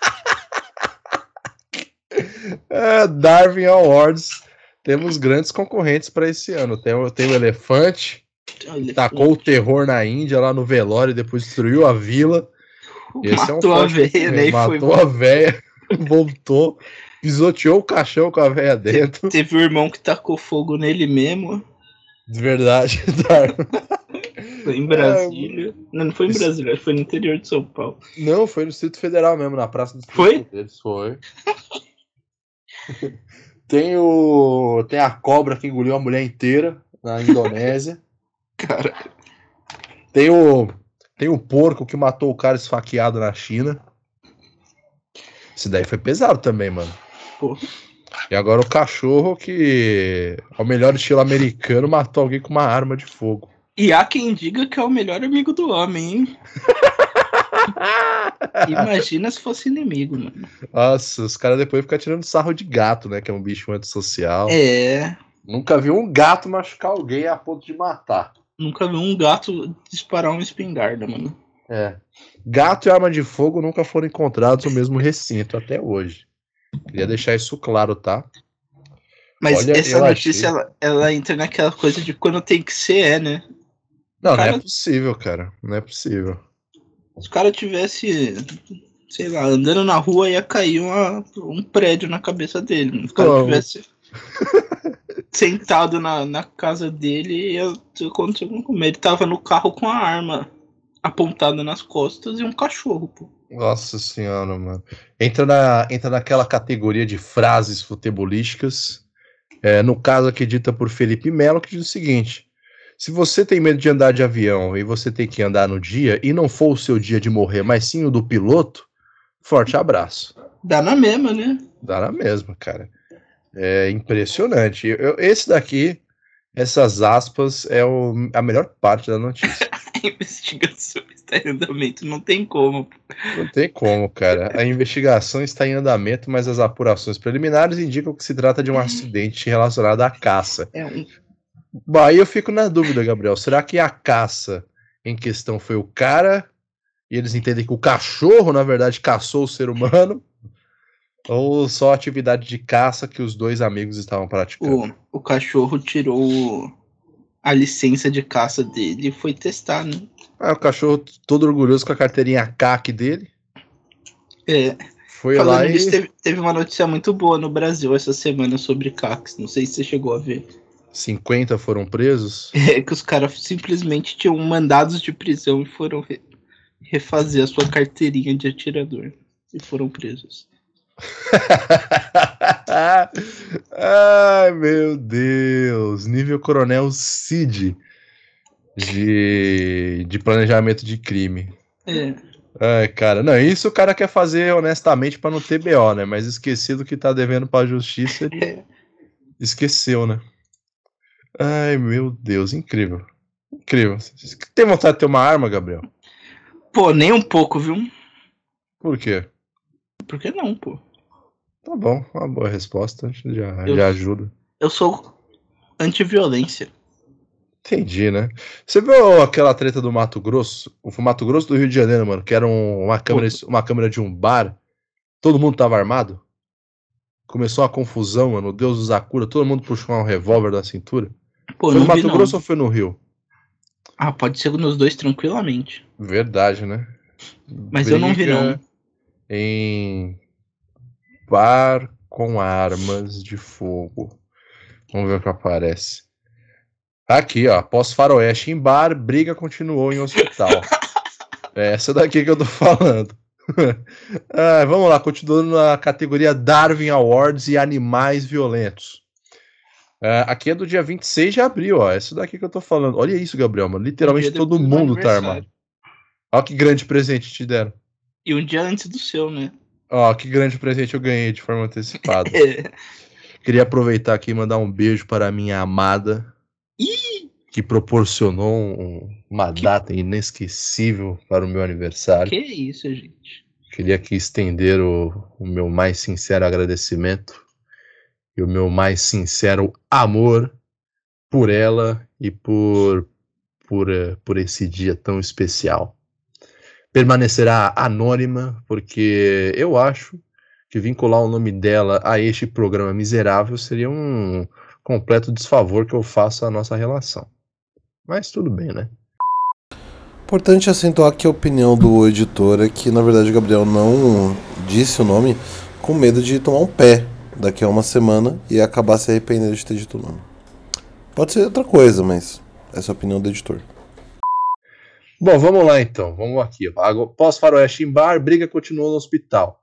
É, Darwin Awards. Temos grandes concorrentes para esse ano. Tem, o- tem o Elefante, que tacou o terror na Índia, lá no velório, e depois destruiu a vila. Esse é um Matou a veia, né? e foi Matou a véia, voltou, pisoteou o caixão com a véia dentro. Teve o irmão que tacou fogo nele mesmo. De verdade, Darwin. Foi em Brasília. Não, não foi em Brasília, foi no interior de São Paulo. Não, foi no Distrito Federal mesmo, na Praça do Distrito Foi? deles. Foi. tem o. Tem a cobra que engoliu a mulher inteira na Indonésia. Cara, Tem o. Tem o porco que matou o cara esfaqueado na China. Esse daí foi pesado também, mano. Pô. E agora o cachorro que, ao melhor estilo americano, matou alguém com uma arma de fogo. e há quem diga que é o melhor amigo do homem, hein? Imagina se fosse inimigo, mano. Nossa, os caras depois ficam tirando sarro de gato, né? Que é um bicho antissocial. É. Nunca vi um gato machucar alguém a ponto de matar. Nunca vi um gato disparar uma espingarda, mano. É. Gato e arma de fogo nunca foram encontrados no mesmo recinto até hoje. Queria deixar isso claro, tá? Mas Olha, essa notícia, achei- ela, ela entra naquela coisa de quando tem que ser, é, né? Não, Cara- não é possível, cara. Não é possível. Se o cara tivesse, sei lá, andando na rua, ia cair uma- um prédio na cabeça dele. Se o cara Como? tivesse sentado na, na casa dele, ia acontecer alguma coisa. Ele tava no carro com a arma apontada nas costas e um cachorro, pô. Nossa senhora, mano. Entra, na, entra naquela categoria de frases futebolísticas. É, no caso aqui dita por Felipe Melo, que diz o seguinte: se você tem medo de andar de avião e você tem que andar no dia, e não for o seu dia de morrer, mas sim o do piloto, forte abraço. Dá na mesma, né? Dá na mesma, cara. É impressionante. Eu- esse daqui, essas aspas, é o- a melhor parte da notícia. A investigação está em andamento, não tem como. Não tem como, cara. A investigação está em andamento, mas as apurações preliminares indicam que se trata de um acidente relacionado à caça. É um Bom, aí eu fico na dúvida, Gabriel. Será que a caça em questão foi o cara e eles entendem que o cachorro, na verdade, caçou o ser humano? Ou só a atividade de caça que os dois amigos estavam praticando? O, o cachorro tirou a licença de caça dele e foi testar, né? Ah, o cachorro todo orgulhoso com a carteirinha CAC dele. É, Foi lá falando e. teve, teve uma notícia muito boa no Brasil essa semana sobre CACs. Não sei se você chegou a ver. 50 foram presos. É que os caras simplesmente tinham mandados de prisão e foram re- refazer a sua carteirinha de atirador. E foram presos. Ai, meu Deus. Nível Coronel Cid de, de planejamento de crime. É, Ai, cara. Não, isso o cara quer fazer honestamente pra não ter BO, né? Mas esquecido que tá devendo pra justiça, ele é. esqueceu, né? Ai, meu Deus. Incrível. Incrível. Tem vontade de ter uma arma, Gabriel? Pô, nem um pouco, viu? Por quê? Por que não, pô? Tá bom, uma boa resposta. Já, Eu- já ajuda. Eu sou anti-violência. Entendi, né? Você viu aquela treta do Mato Grosso? O Mato Grosso do Rio de Janeiro, mano, que era um- uma, câmera, uma câmera de um bar. Todo mundo tava armado. Começou uma confusão, mano. O Deus dos Akura, todo mundo puxou um revólver da cintura. Pô, foi no vi, Mato não. Grosso ou foi no Rio? Ah, pode ser nos dois tranquilamente. Verdade, né? Mas eu não vi, Briga não. Em bar com armas de fogo. Vamos ver o que aparece. Aqui, ó. Após faroeste em bar, briga continuou em hospital. é essa daqui que eu tô falando. Ah, vamos lá, continuando na categoria Darwin Awards e animais violentos. Ah, aqui é do dia 26 de abril, ó. Essa daqui que eu tô falando. Olha isso, Gabriel, mano. Literalmente Um todo mundo tá armado. Olha que grande presente te deram. E um dia antes do seu, né? Ó, que grande presente eu ganhei de forma antecipada. Queria aproveitar aqui e mandar um beijo para a minha amada, Ih, que proporcionou um- uma data inesquecível para o meu aniversário. que isso, gente. Queria aqui estender o, o meu mais sincero agradecimento e o meu mais sincero amor por ela e por, por, eh, por esse dia tão especial. Permanecerá anônima, porque eu acho que vincular o nome dela a este programa miserável seria um completo desfavor que eu faço à nossa relação. Mas tudo bem, né? Importante acentuar que a opinião do editor é que, na verdade, o Gabriel não disse o nome com medo de tomar um pé daqui a uma semana e acabar se arrependendo de ter dito o nome. Pode ser outra coisa, mas essa é a opinião do editor. Bom, vamos lá então. Vamos aqui. Pós-faroeste em bar, briga continuou no hospital.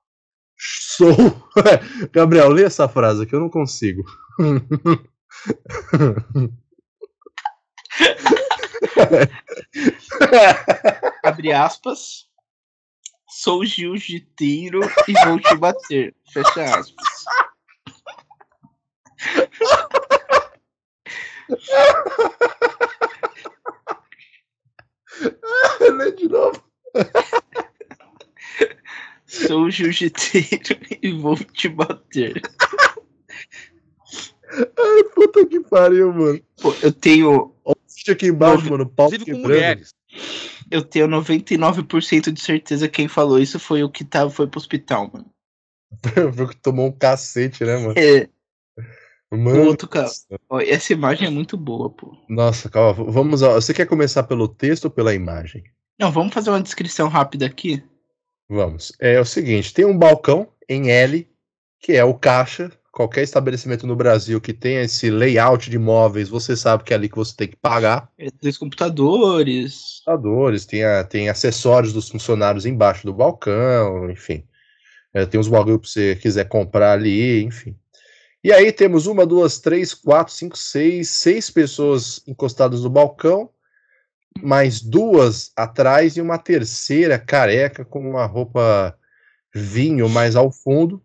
Sou. Gabriel, lê essa frase aqui, eu não consigo. Abre aspas. Sou jiu-jiteiro e vou te bater. Fecha aspas. lê de novo. Sou jiu-jiteiro e vou te bater. Ai, puta que pariu, mano. Pô, eu tenho, Assiste aqui embaixo, mano. Pau Inclusive com mulheres. eu tenho 99% de certeza que quem falou isso foi o que tava, foi pro hospital, mano. Viu que tomou um cacete, né, mano? É, o Mano. outro cara. Ó, essa imagem é muito boa, pô. Nossa, calma. Vamos. a- Você quer começar pelo texto ou pela imagem? Não, vamos fazer uma descrição rápida aqui. Vamos. É o seguinte: tem um balcão em L, que é o caixa, Qualquer estabelecimento no Brasil que tenha esse layout de móveis, você sabe que é ali que você tem que pagar. É, Três computadores. Computadores, tem, a- tem acessórios dos funcionários embaixo do balcão, enfim. É, tem uns bagulho pra você quiser comprar ali, enfim. E aí temos uma, duas, três, quatro, cinco, seis, seis pessoas encostadas no balcão, mais duas atrás e uma terceira careca com uma roupa vinho mais ao fundo.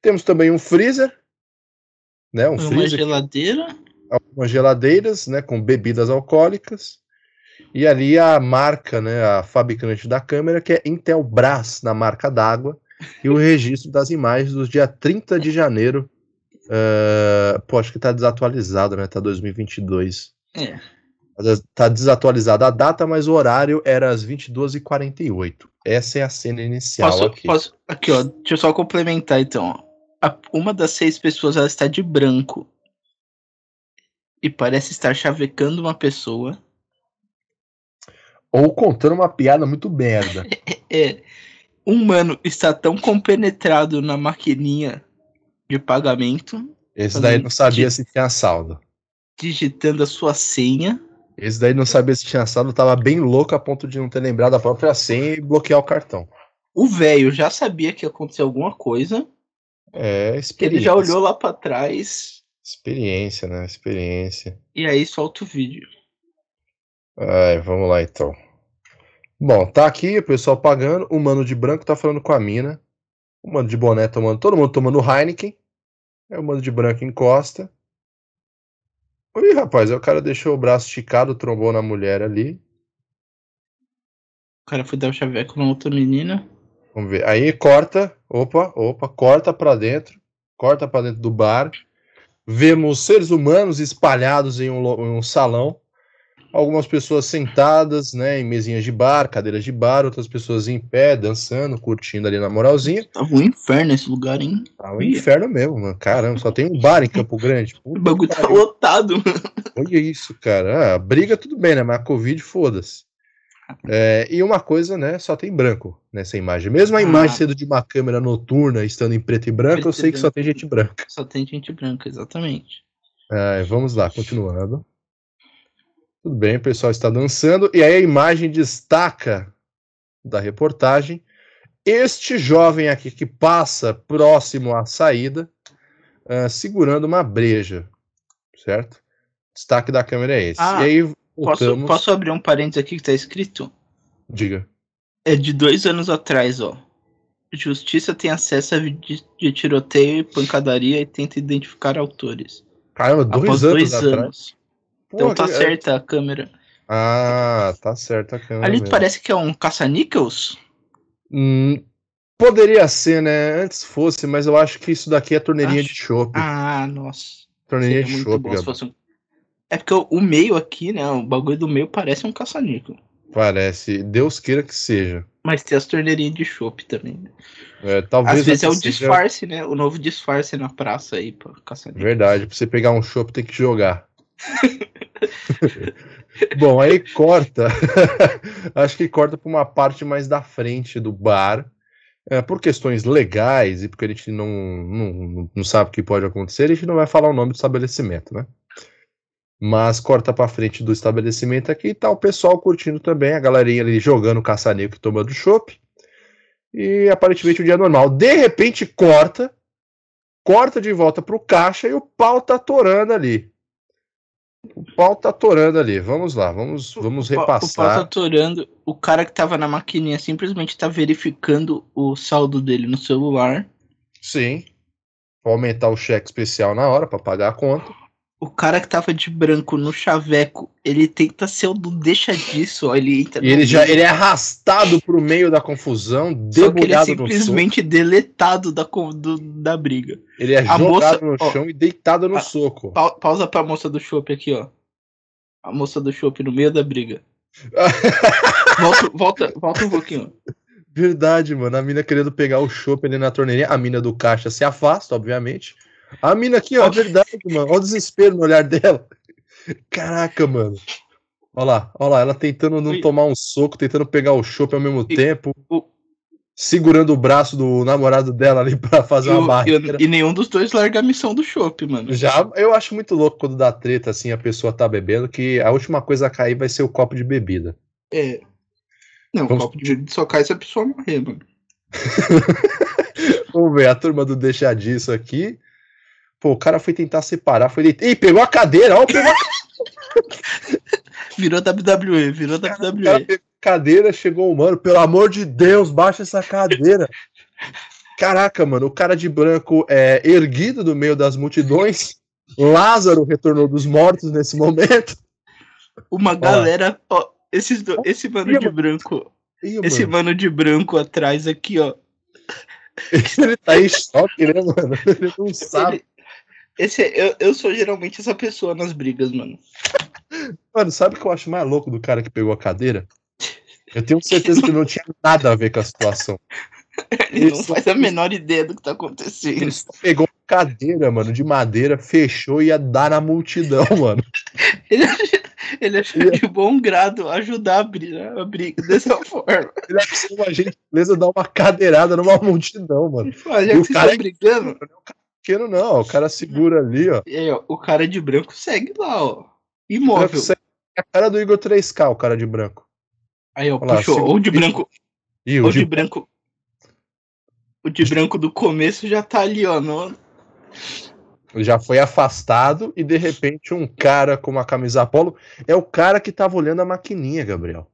Temos também um freezer, né? Um Uma freezer geladeira. algumas geladeiras, né, com bebidas alcoólicas. E ali a marca, né, a fabricante da câmera, que é Intelbras, na marca d'água, e o registro das imagens do dia 30 de janeiro. Ah, pô, acho que tá desatualizado, né? Tá 2022. É. Tá desatualizada a data, mas o horário era às 22h48. Essa é a cena inicial Posso, aqui. posso- aqui, ó. Deixa eu só complementar, então. A- uma das seis pessoas ela está de branco. E parece estar chavecando uma pessoa. Ou contando uma piada muito merda. É. Um mano está tão compenetrado na maquininha de pagamento, Esse daí não sabia se tinha saldo. digitando a sua senha. Esse daí não sabia se tinha saldo, tava bem louco a ponto de não ter lembrado a própria senha e bloquear o cartão. O velho já sabia que ia acontecer alguma coisa. É, experiência. Ele já olhou lá pra trás. Experiência, né? Experiência. E aí solta o vídeo. Ai, vamos lá então. Bom, tá aqui o pessoal pagando. O mano de branco tá falando com a mina. O mano de boné tomando. Todo mundo tomando Heineken. Aí o mano de branco encosta. Ih, rapaz, aí o cara deixou o braço esticado, trombou na mulher ali. O cara foi dar o chaveco na outra menina. Vamos ver. Aí corta, opa, opa, corta pra dentro, corta pra dentro do bar. Vemos seres humanos espalhados em um, em um salão. Algumas pessoas sentadas, né, em mesinhas de bar, cadeiras de bar, outras pessoas em pé, dançando, curtindo ali na moralzinha. Tava um inferno esse lugar, hein? Tá um inferno mesmo, mano. Caramba, só tem um bar em Campo Grande. O bagulho tá lotado, mano. Olha isso, cara. Ah, briga tudo bem, né? Mas a Covid, foda-se. É, e uma coisa, né? Só tem branco nessa imagem. Mesmo a Ah. imagem sendo de uma câmera noturna, estando em preto e branco, Preto eu sei que só branco. tem gente branca. Só tem gente branca, exatamente. É, vamos lá, continuando. Tudo bem, o pessoal está dançando. E aí a imagem destaca da reportagem este jovem aqui que passa próximo à saída, ah, segurando uma breja, certo? Destaque da câmera é esse. Ah, e aí Posso, posso abrir um parênteses aqui que tá escrito? Diga. É de dois anos atrás, ó. Justiça tem acesso a vídeo de tiroteio e pancadaria e tenta identificar autores. Caramba, dois Após anos dois atrás. anos. Então Pô, tá que- certa a câmera. Ah, tá certo a câmera. Ali parece que é um caça-níqueis. Hum, poderia ser, né? Antes fosse, mas eu acho que isso daqui é torneirinha Acho- de chopp. Ah, nossa. torneirinha Seria de chopp, um... É porque o, meio aqui, né? O bagulho do meio parece um caça-níquel. Parece. Deus queira que seja. Mas tem as torneirinhas de chopp também. né? É, talvez Às vezes é o seja disfarce, né? O novo disfarce na praça aí pra caça-níquel. Verdade, pra você pegar um chopp tem que jogar. Bom, aí corta. Acho que corta pra uma parte mais da frente do bar. É, por questões legais e porque a gente não, não, não sabe o que pode acontecer, a gente não vai falar o nome do estabelecimento, né? Mas corta pra frente do estabelecimento aqui e tá o pessoal curtindo também, a galerinha ali jogando caça-níquel e tomando chopp. E aparentemente o dia é normal. De repente corta, corta de volta pro caixa e o pau tá torando ali. O pau tá torando ali. Vamos lá, vamos, vamos O pau- O pau tá repassar. atorando. O cara que tava na maquininha simplesmente tá verificando o saldo dele no celular. Sim. Pra aumentar o cheque especial na hora pra pagar a conta. O cara que tava de branco no chaveco, ele tenta ser o do deixa disso, ó. Ele entra E ele já ele é arrastado pro meio da confusão, só que ele é simplesmente deletado da, do- da briga. Ele é a jogado moça- no ó, chão e deitado no a- soco. Pa- pausa pra moça do chopp aqui, ó. A moça do chopp no meio da briga. Volta, volta, volta um pouquinho. Verdade, mano. A mina querendo pegar o chopp ali na torneirinha. A mina do caixa se afasta, obviamente. A mina aqui, ó, é verdade, mano. Olha o desespero no olhar dela. Caraca, mano. Olha lá, olha lá, ela tentando não tomar um soco, tentando pegar o chopp ao mesmo E- tempo. O, segurando o braço do namorado dela ali pra fazer E, uma barreira. e- e nenhum dos dois larga a missão do chopp, mano. Já, eu acho muito louco quando dá treta assim, a pessoa tá bebendo, que a última coisa a cair vai ser o copo de bebida. É. Não, Vamos- o copo de só cai se a pessoa morrer, mano. Vamos ver, a turma do deixar disso aqui. Pô, o cara foi tentar separar, foi deitar. Ih, pegou a cadeira, ó, pegou a Virou WWE, virou O cara WWE. pegou a cadeira, chegou o mano, pelo amor de Deus, baixa essa cadeira. Caraca, mano, o cara de branco é erguido do meio das multidões. Lázaro retornou dos mortos nesse momento. Uma galera, ó, esses do, esse mano de branco, esse mano, mano de branco atrás aqui, ó. ele tá em choque, né, mano? Ele não sabe. Ele- esse, é- eu, eu sou geralmente essa pessoa nas brigas, mano. Mano, sabe o que eu acho mais louco do cara que pegou a cadeira? Eu tenho certeza que não tinha nada a ver com a situação. Ele não Isso. faz a menor ideia do que tá acontecendo. Ele só pegou uma cadeira, mano, de madeira, fechou e ia dar na multidão, mano. Ele, ach- ele achou de bom grado ajudar a briga, a briga dessa forma. Ele achou uma gentileza dar uma cadeirada numa multidão, mano. Ele já E o que cara brigando, Pequeno não, o cara segura ali, ó. e aí, ó, o cara de branco segue lá, ó. Imóvel. É a cara do Igor 3K, o cara de branco. Aí, ó, Olha lá, puxou. segura- Ou de branco. E Ou o de de branco. O de branco do começo já tá ali, ó. No... já foi afastado e de repente um cara com uma camisa polo é o cara que tava olhando a maquininha, Gabriel.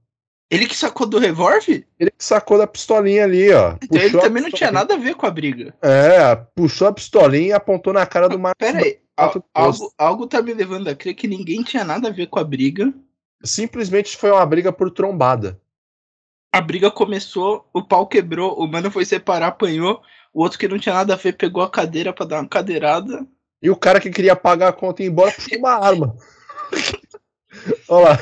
Ele que sacou do revólver? Ele que sacou da pistolinha ali, ó. Então ele também não tinha nada a ver com a briga. É, puxou a pistolinha e apontou na cara do Marcos. Pera aí. Al- algo, algo tá me levando a crer que ninguém tinha nada a ver com a briga. Simplesmente foi uma briga por trombada. A briga começou, o pau quebrou, o mano foi separar, apanhou. O outro que não tinha nada a ver pegou a cadeira pra dar uma cadeirada. E o cara que queria pagar a conta e ir embora puxou uma arma. Olha lá.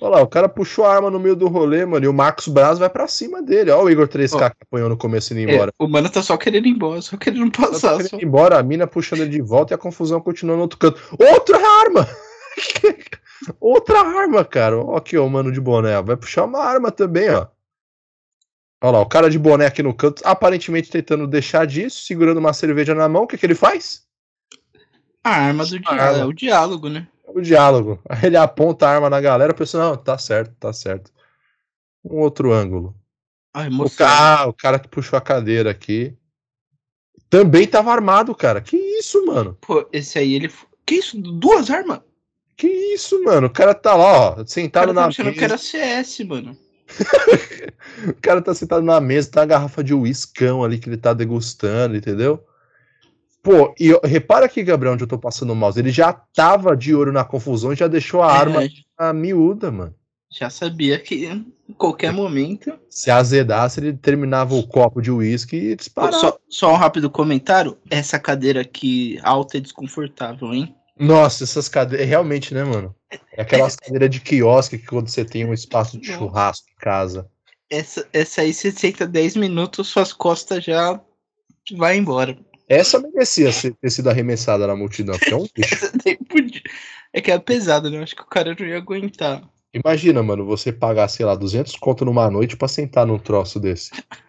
Olha lá, o cara puxou a arma no meio do rolê, mano, e o Marcos Braz vai pra cima dele. Olha o Igor 3K que apanhou no começo indo É, embora. o mano tá só querendo ir embora, só querendo Tá passar. querendo só- ir embora, a mina puxando ele de volta e a confusão continua no outro canto. Outra arma! Outra arma, cara. Ó, aqui, ó, o mano de boné. Vai puxar uma arma também, ó. Olha lá, o cara de boné aqui no canto, aparentemente tentando deixar disso, segurando uma cerveja na mão. O que, que ele faz? A arma do diálogo, é o diálogo, né? O diálogo. Aí ele aponta a arma na galera, a pessoa, não, tá certo, tá certo. Um outro ângulo. A O cara, o cara que puxou a cadeira aqui também tava armado, cara. Que isso, mano? Pô, esse aí ele. Que isso? Duas armas? Que isso, mano? O cara tá lá, ó, O sentado cara tá na achando que mesa. era CS, mano. O cara tá sentado na mesa, tá a garrafa de uiscão ali que ele tá degustando, entendeu? Pô, e ó, repara aqui, Gabriel, onde eu tô passando o mouse. Ele já tava de olho na confusão e já deixou a arma É, na miúda, mano. já sabia que em qualquer momento. Se azedasse, ele terminava o copo de uísque e disparava. Só, só um rápido comentário. Essa cadeira aqui alta é desconfortável, hein? Nossa, essas cadeiras. Realmente, né, mano? É aquelas cadeiras de quiosque que quando você tem um espaço de churrasco em casa. Essa, essa aí, você senta 10 minutos, suas costas já vai embora. Essa merecia ser- ter sido arremessada na multidão, porque é um podia. É que é pesada, né? Acho que o cara não ia aguentar. Imagina, mano, você pagar, sei lá, 200 conto numa noite pra sentar num troço desse.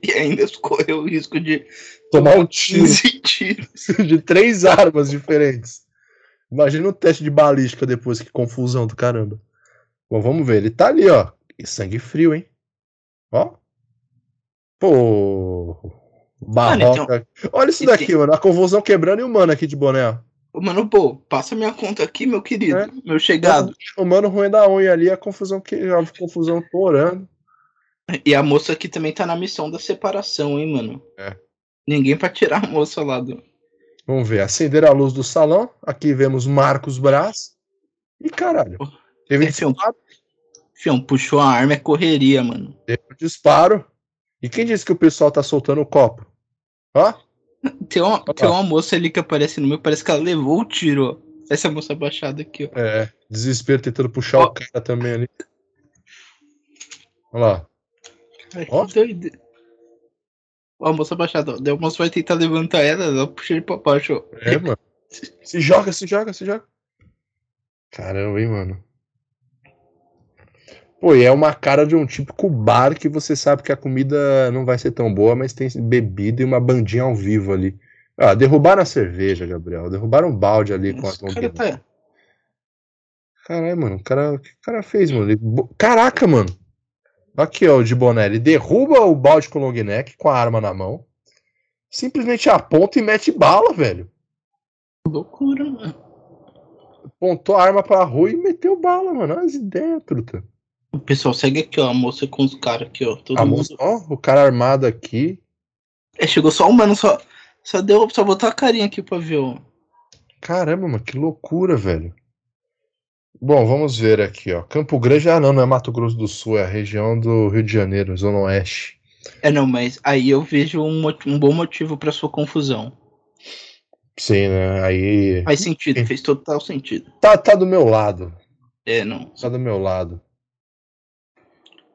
E ainda correu o risco de Tomar um tiro 15 tiros. de três armas diferentes. Imagina o teste de balística depois, que confusão do caramba. Bom, vamos ver. Ele tá ali, ó. E sangue frio, hein? Ó. Pô. Mano, então- Barroca. Olha isso daqui, tem- mano. A confusão quebrando e o mano aqui de boné, Mano, pô, passa minha conta aqui, meu querido. É. Meu chegado. O mano ruim da unha ali, a confusão que a confusão torando. E a moça aqui também tá na missão da separação, hein, mano? É. Ninguém pra tirar a moça lá do. Vamos ver. Acender a luz do salão. Aqui vemos Marcos Braz. E caralho. Teve é um- disparo. Fião, puxou a arma, é correria, mano. Teve um disparo. E quem disse que o pessoal tá soltando o copo? Ó. Tem uma, tem uma moça ali que aparece no meu, parece que ela levou o tiro, ó. Essa moça baixada aqui, ó. É. Desespero tentando puxar Ó. o cara também ali. Olha lá. Ai, Ó. que doido. Ó, a moça baixada, ó. Daí o moço vai tentar levantar ela, ela puxa ele pra baixo, ó. É, mano. Se joga, se joga, se joga. Caramba, hein, mano. Pô, e é uma cara de um típico bar que você sabe que a comida não vai ser tão boa, mas tem bebida e uma bandinha ao vivo ali. Ah, derrubaram a cerveja, Gabriel. Derrubaram um balde ali com a cara tá. Caralho, mano. O cara, o que o cara fez, mano? Ele... Caraca, mano. Aqui, ó, o de boné. Ele derruba o balde com o long neck com a arma na mão. Simplesmente aponta e mete bala, velho. Loucura, mano. Apontou a arma pra rua e meteu bala, mano. Olha as ideias, truta. O pessoal segue aqui, ó. A moça com os caras aqui, ó. Todo A mundo. moça, ó, o cara armado aqui. É, chegou só um mano, só. Só deu. Só botou a carinha aqui pra ver, ó. Caramba, mano, que loucura, velho. Bom, vamos ver aqui, ó. Campo Grande, ah, não, não é Mato Grosso do Sul, é a região do Rio de Janeiro, Zona Oeste. É, não, mas aí eu vejo um, um bom motivo pra sua confusão. Sim, né? Aí. Faz sentido, fez total sentido. Tá, tá do meu lado. É, não. Tá do meu lado.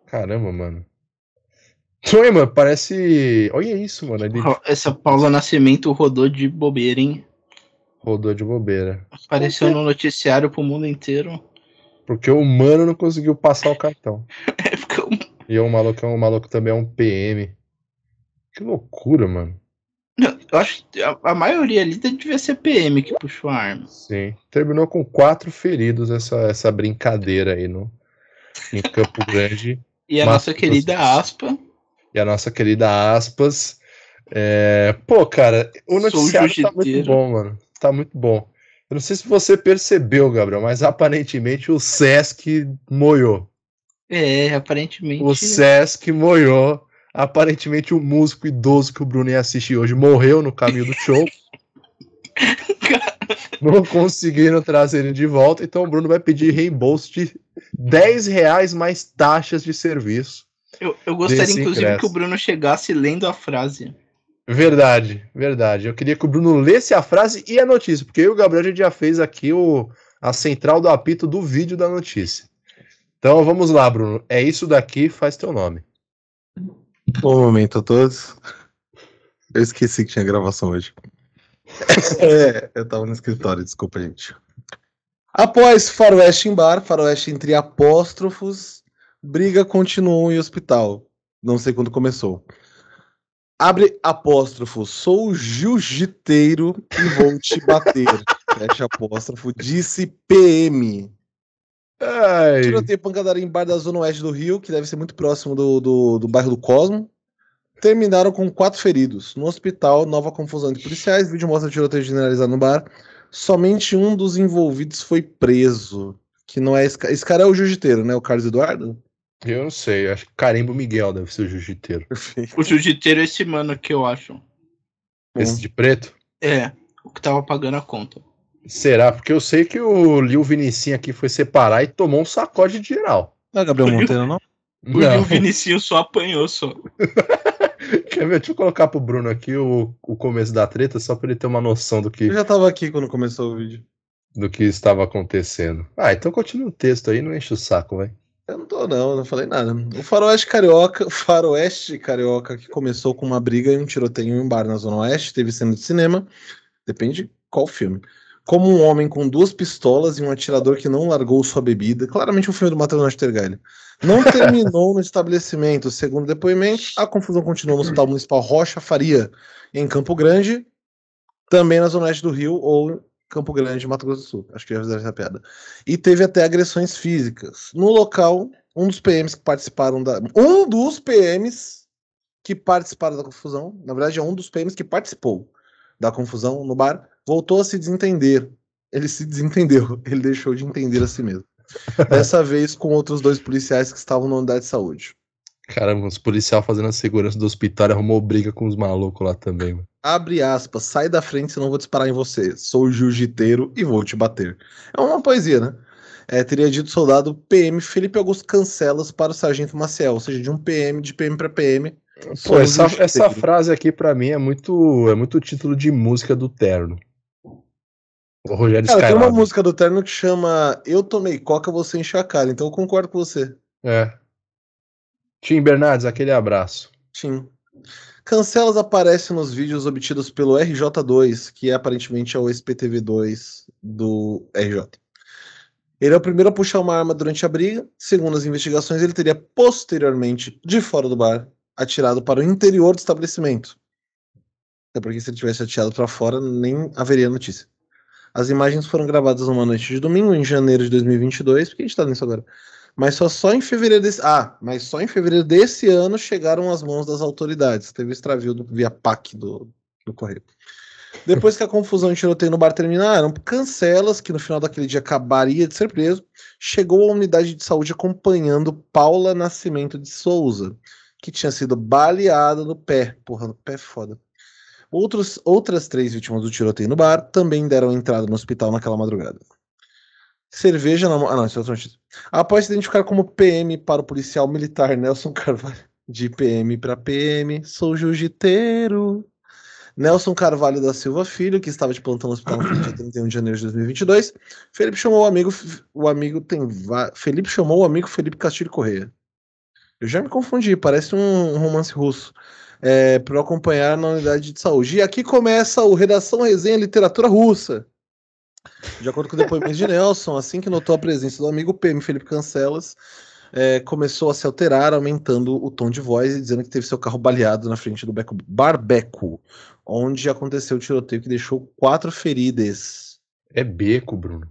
Caramba, mano. Oi, mano, parece. Olha isso, mano. Ele Essa Paula Nascimento rodou de bobeira, hein? rodou de bobeira. Apareceu no noticiário pro mundo inteiro. Porque o mano não conseguiu passar o cartão. É, ficou- E o maluco, é um- o maluco também é um PM. Que loucura, mano. Eu acho que a, a maioria ali devia ser PM que puxou a arma. Sim. Terminou com quatro feridos essa, essa brincadeira aí no, em Campo Grande. E a Mas- nossa querida Aspa. E a nossa querida Aspas. É, Pô, cara, o noticiário tá muito bom, mano. Tá muito bom. Eu não sei se você percebeu, Gabriel, mas aparentemente o Sesc moiou. É, aparentemente. O Sesc moiou. Aparentemente o músico idoso que o Bruno ia assistir hoje morreu no caminho do show. Não conseguiram trazer ele de volta, então o Bruno vai pedir reembolso de 10 reais mais taxas de serviço. Eu, eu gostaria, inclusive, ingresso. que o Bruno chegasse lendo a frase. Verdade, verdade. Eu queria que o Bruno lesse a frase e a notícia, porque eu e o Gabriel a gente já fez aqui o, a central do apito do vídeo da notícia. Então vamos lá, Bruno. É isso daqui, faz teu nome. Bom momento a todos. Eu esqueci que tinha gravação hoje. É, eu tava no escritório, desculpa, gente. Após faroeste em bar, faroeste entre apóstrofos, briga continuou em hospital. Não sei quando começou. Abre apóstrofo, sou jiu-jiteiro e vou te bater. Fecha apóstrofo, disse PM. Ai, Tiroteio pancadaria em bar da Zona Oeste do Rio, que deve ser muito próximo do, do, do bairro do Cosmo. Terminaram com quatro feridos. No hospital, nova confusão entre policiais. vídeo mostra tiroteio generalizado no bar. Somente um dos envolvidos foi preso. Que não é esse, esse cara é o jiu-jiteiro, né? O Carlos Eduardo? eu não sei, acho que Carimbo Miguel deve ser o jiu-jiteiro. Perfeito. O jiu-jiteiro é esse mano aqui, eu acho. Esse de preto? É, o que tava pagando a conta. Será? Porque eu sei que o Lil Vinicinho aqui foi separar e tomou um sacode de geral. Não é Gabriel Monteiro, não? O Gil Vinicinho só apanhou só. Quer ver? Deixa eu colocar pro Bruno aqui o, o começo da treta, só pra ele ter uma noção do que, Eu já tava aqui quando começou o vídeo. do que estava acontecendo. Ah, então continua o texto aí, não enche o saco, vai. Eu não tô, não, não falei nada. O faroeste carioca, o faroeste carioca que começou com uma briga e um tiroteio em um bar na Zona Oeste, teve cena de cinema, depende de qual filme. Como um homem com duas pistolas e um atirador que não largou sua bebida, claramente um filme do Matheus Nastergalli, não terminou no estabelecimento. Segundo depoimento, a confusão continuou no Hospital Municipal Rocha Faria, em Campo Grande, também na Zona Oeste do Rio, ou Campo Grande, Mato Grosso do Sul. Acho que já fizeram essa piada e teve até agressões físicas. No local, um dos PMs que participaram da. Um dos PMs que participaram da confusão, na verdade, é um dos PMs que participou da confusão no bar, voltou a se desentender. Ele se desentendeu, ele deixou de entender a si mesmo. Dessa vez com outros dois policiais que estavam na unidade de saúde. Caramba, os policiais fazendo a segurança do hospital arrumou briga com os malucos lá também, mano. Abre aspas, sai da frente, senão vou disparar em você. Sou jiu-jiteiro e vou te bater. É uma poesia, né? É, teria dito soldado PM Felipe Augusto Cancelas para o sargento Maciel, ou seja, de um PM, de PM para PM. Pô, essa, essa frase aqui pra mim é muito, é muito título de música do Terno. O Rogério Cara, tem uma Skylab. música do Terno que chama Eu Tomei Coca, Você Enche a Cara, então eu concordo com você. É. Tim Bernardes, aquele abraço. Sim. Cancelas aparece nos vídeos obtidos pelo RJ2, que é aparentemente é o SPTV2 do RJ. Ele é o primeiro a puxar uma arma durante a briga. Segundo as investigações, ele teria posteriormente, de fora do bar, atirado para o interior do estabelecimento. Até porque se ele tivesse atirado para fora, nem haveria notícia. As imagens foram gravadas numa noite de domingo, em janeiro de 2022. Por que a gente tá nisso agora? Mas só, só em fevereiro desse. Ah, mas só em fevereiro desse ano chegaram às mãos das autoridades. Teve extravio do, via PAC do, do correio. Depois que a confusão e tiroteio no bar terminaram, Cancelas, que no final daquele dia acabaria de ser preso, chegou à unidade de saúde acompanhando Paula Nascimento de Souza, que tinha sido baleada no pé. Porra, no pé é foda. Outros, outras três vítimas do tiroteio no bar também deram entrada no hospital naquela madrugada. Cerveja na mão. Ah, não, isso é outra notícia. Após se identificar como PM para o policial militar Nelson Carvalho, de PM para PM, sou jiu-jiteiro. Nelson Carvalho da Silva Filho, que estava de plantão no hospital no dia 31 de janeiro de 2022. Felipe chamou o amigo. O amigo tem. Felipe chamou o amigo Felipe Castilho Correia. Eu já me confundi, parece um romance russo é, para acompanhar na unidade de saúde. E aqui começa o Redação Resenha Literatura Russa. De acordo com o depoimento de Nelson, assim que notou a presença do amigo PM Felipe Cancelas, é, começou a se alterar, aumentando o tom de voz e dizendo que teve seu carro baleado na frente do Beco Barbeco, onde aconteceu o tiroteio que deixou quatro feridas. É beco, Bruno.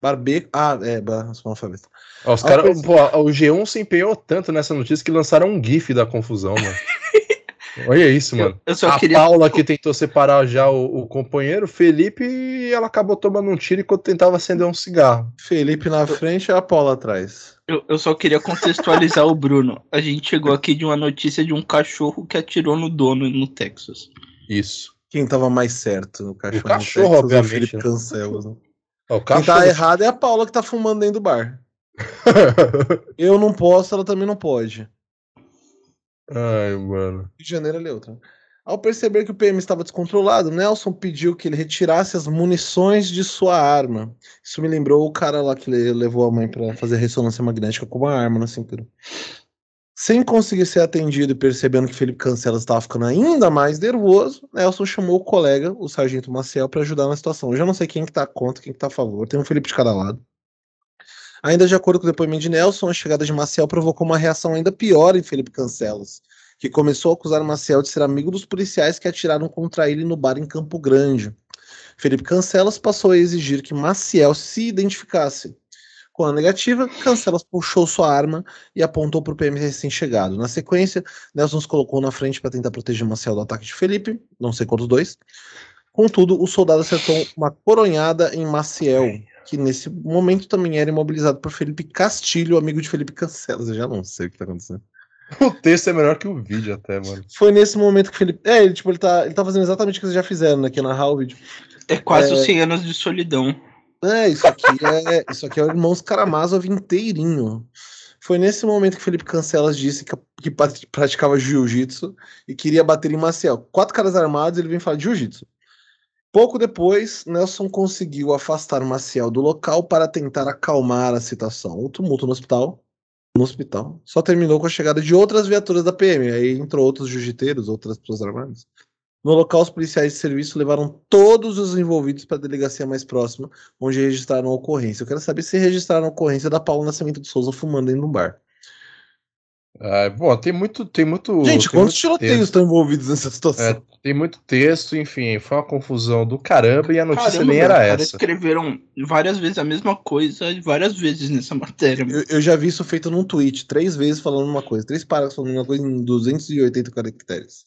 Barbeco. Ah, é, analfabeto. Os cara, pô, o G1 se empenhou tanto nessa notícia que lançaram um GIF da confusão, mano. Olha isso, mano. Eu, eu só a queria... Paula que tentou separar já o, o, companheiro, Felipe, e ela acabou tomando um tiro enquanto tentava acender um cigarro. Felipe na frente e a Paula atrás. Eu, eu só queria contextualizar o Bruno. A gente chegou aqui de uma notícia de um cachorro que atirou no dono no Texas. Isso. Quem tava mais certo? O cachorro, o cachorro Texas, obviamente. Felipe né? Cancela. Né? O Quem tá errado é a Paula que tá fumando dentro do bar. eu não posso, ela também não pode. Ai, mano. Rio de Janeiro é outra. Ao perceber que o PM estava descontrolado, Nelson pediu que ele retirasse as munições de sua arma. Isso me lembrou o cara lá que levou a mãe para fazer ressonância magnética com uma arma na cintura. Sem conseguir ser atendido e percebendo que Felipe Cancelas estava ficando ainda mais nervoso, Nelson chamou o colega, o sargento Maciel, para ajudar na situação. Eu já não sei quem que tá contra, quem que tá a favor. Tem um Felipe de cada lado. Ainda de acordo com o depoimento de Nelson, a chegada de Maciel provocou uma reação ainda pior em Felipe Cancelas que começou a acusar Maciel de ser amigo dos policiais que atiraram contra ele no bar em Campo Grande. Felipe Cancelas passou a exigir que Maciel se identificasse. Com a negativa, Cancelas puxou sua arma e apontou para o PM recém-chegado. Na sequência, Nelson se colocou na frente para tentar proteger Maciel do ataque de Felipe, não sei quantos dois. Contudo, o soldado acertou uma coronhada em Maciel, que nesse momento também era imobilizado por Felipe Castilho, amigo de Felipe Cancelas. Eu já não sei o que está acontecendo. O texto é melhor que o vídeo, até, mano. Foi nesse momento que o Felipe. É, ele, tipo, ele tá, ele tá fazendo exatamente o que vocês já fizeram, né? Que é narrar o vídeo. É quase é... os 100 anos de solidão. É, isso aqui é, isso aqui é o Irmãos Karamazov inteirinho. Foi nesse momento que Felipe Cancelas disse que, que praticava jiu-jitsu e queria bater em Maciel. Quatro caras armados, ele vem falar de jiu-jitsu. Pouco depois, Nelson conseguiu afastar Maciel do local para tentar acalmar a situação. O tumulto no hospital no hospital. Só terminou com a chegada de outras viaturas da PM. Aí entrou outros jiu-jiteiros, outras pessoas armadas. No local, os policiais de serviço levaram todos os envolvidos para a delegacia mais próxima, onde registraram a ocorrência. Eu quero saber se registraram a ocorrência da Paula Nascimento de Souza fumando dentro do bar. Ah, bom, tem muito, tem muito. Gente, tem quantos tiroteios estão envolvidos nessa situação? É, tem muito texto, enfim, foi uma confusão do caramba e a notícia caramba, nem era cara, essa. escreveram várias vezes a mesma coisa, várias vezes nessa matéria. Eu, eu, já vi isso feito num tweet, três vezes falando uma coisa, três parágrafos falando uma coisa em 280 caracteres.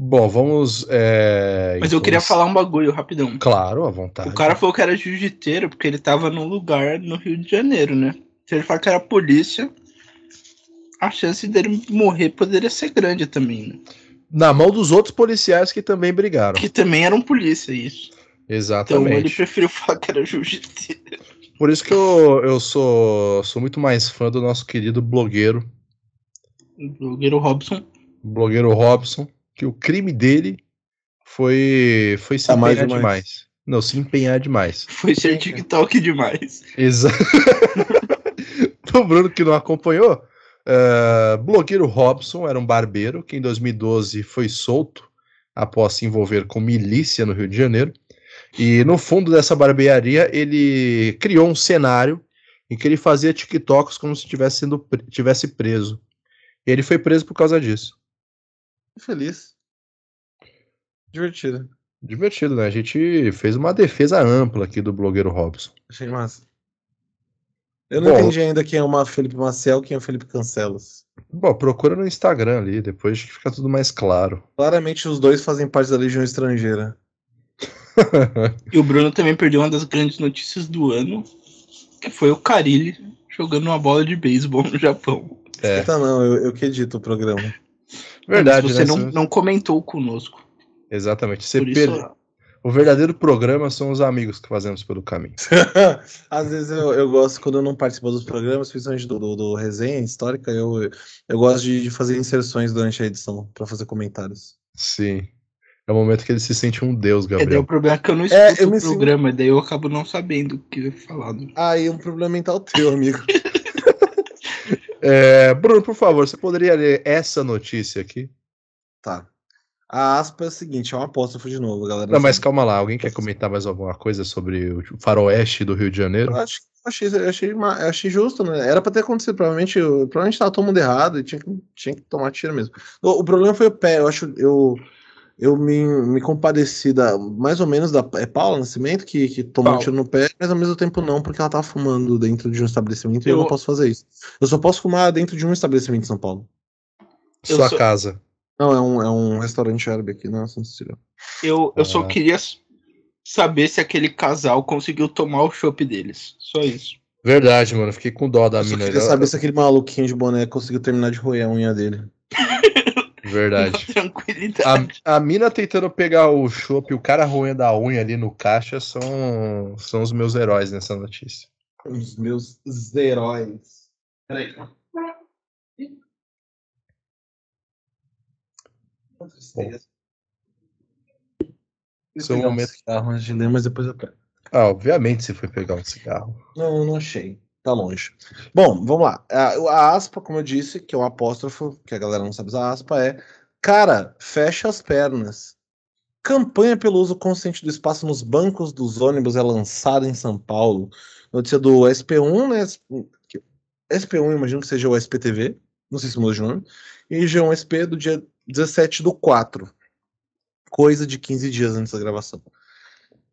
Bom, vamos. É, Mas eu queria falar um bagulho rapidão. Claro, à vontade. O cara falou que era jiu-jiteiro porque ele tava num lugar no Rio de Janeiro, né? Se ele falar que era polícia, a chance dele morrer poderia ser grande também, né? Na mão dos outros policiais que também brigaram. Que também eram polícia, isso. Exatamente. Então ele preferiu falar que era jiu-jiteiro. Por isso que eu, eu sou, sou muito mais fã do nosso querido blogueiro. Blogueiro Robson. Blogueiro Robson. Que o crime dele foi, foi se tá empenhar demais. demais. Não, se empenhar demais. Foi ser TikTok demais. Exato. o Bruno que não acompanhou, Uh, blogueiro Robson era um barbeiro que em 2012 foi solto após se envolver com milícia no Rio de Janeiro. E no fundo dessa barbearia ele criou um cenário em que ele fazia TikToks como se tivesse sendo tivesse preso. E ele foi preso por causa disso. Feliz. Divertido. Divertido, né? A gente fez uma defesa ampla aqui do blogueiro Robson. Achei massa. Eu não Bom. entendi ainda quem é o Felipe Maciel quem é o Felipe Cancelas. Bom, procura no Instagram ali, depois que fica tudo mais claro. Claramente os dois fazem parte da Legião Estrangeira. E o Bruno também perdeu uma das grandes notícias do ano, que foi o Carilli jogando uma bola de beisebol no Japão. É. Tá não, eu, eu que edito o programa. Verdade, Mas você né? não, não comentou conosco. Exatamente. Você Por isso, per- O verdadeiro programa são os amigos que fazemos pelo caminho. Às vezes eu, eu gosto, quando eu não participo dos programas, principalmente do, do, do resenha histórica, eu, eu gosto de, de fazer inserções durante a edição para fazer comentários. Sim. É o momento que ele se sente um deus, é, daí Gabriel. o problema é que eu não escuto É, eu me o sinto- programa, daí eu acabo não sabendo o que é falado. Aí um problema mental teu, amigo. É, Bruno, por favor, você poderia ler essa notícia aqui? Tá. A aspa é o seguinte, é uma apóstrofo de novo, galera. Não, mas calma lá. Alguém quer comentar mais alguma coisa sobre o faroeste do Rio de Janeiro? Eu acho, eu achei, eu achei, eu achei justo, né? Era pra ter acontecido. Provavelmente, eu- provavelmente tava todo mundo errado e tinha que, tinha que tomar tiro mesmo. O, o problema foi o pé. Eu acho. Eu, eu me, me compadeci da, mais ou menos da. É Paula Nascimento que, que tomou um Paula. tiro no pé, mas ao mesmo tempo não, porque ela tava fumando dentro de um estabelecimento e eu Eu- não posso fazer isso. Eu só posso fumar dentro de um estabelecimento em São Paulo. eu Sua sou- casa. Não, é um, é um restaurante árabe aqui na Santa Cecília. Eu, eu só Ah. queria saber se aquele casal conseguiu tomar o chopp deles. Só isso. Verdade, mano. Fiquei com dó da Eu só mina. queria saber se aquele maluquinho de boné conseguiu terminar de roer a unha dele. Verdade. Tranquilidade. A, a mina tentando pegar o chopp e o cara roendo a unha ali no caixa são, são os meus heróis nessa notícia. Os meus heróis. Peraí. Seu Pegar um momento. cigarro antes de ler, mas depois eu pego. Ah, obviamente você foi pegar um cigarro. Não, não achei. Tá longe. Bom, vamos lá. A, a aspa, como eu disse, que é um apóstrofo, que a galera não sabe usar aspa, é Cara, fecha as pernas. Campanha pelo uso consciente do espaço nos bancos dos ônibus é lançada em São Paulo. Notícia do SP1, né? que- SP1, imagino que seja o SPTV, não sei se muda de nome. E G1SP do dia 17 do 4. Coisa de 15 dias antes da gravação.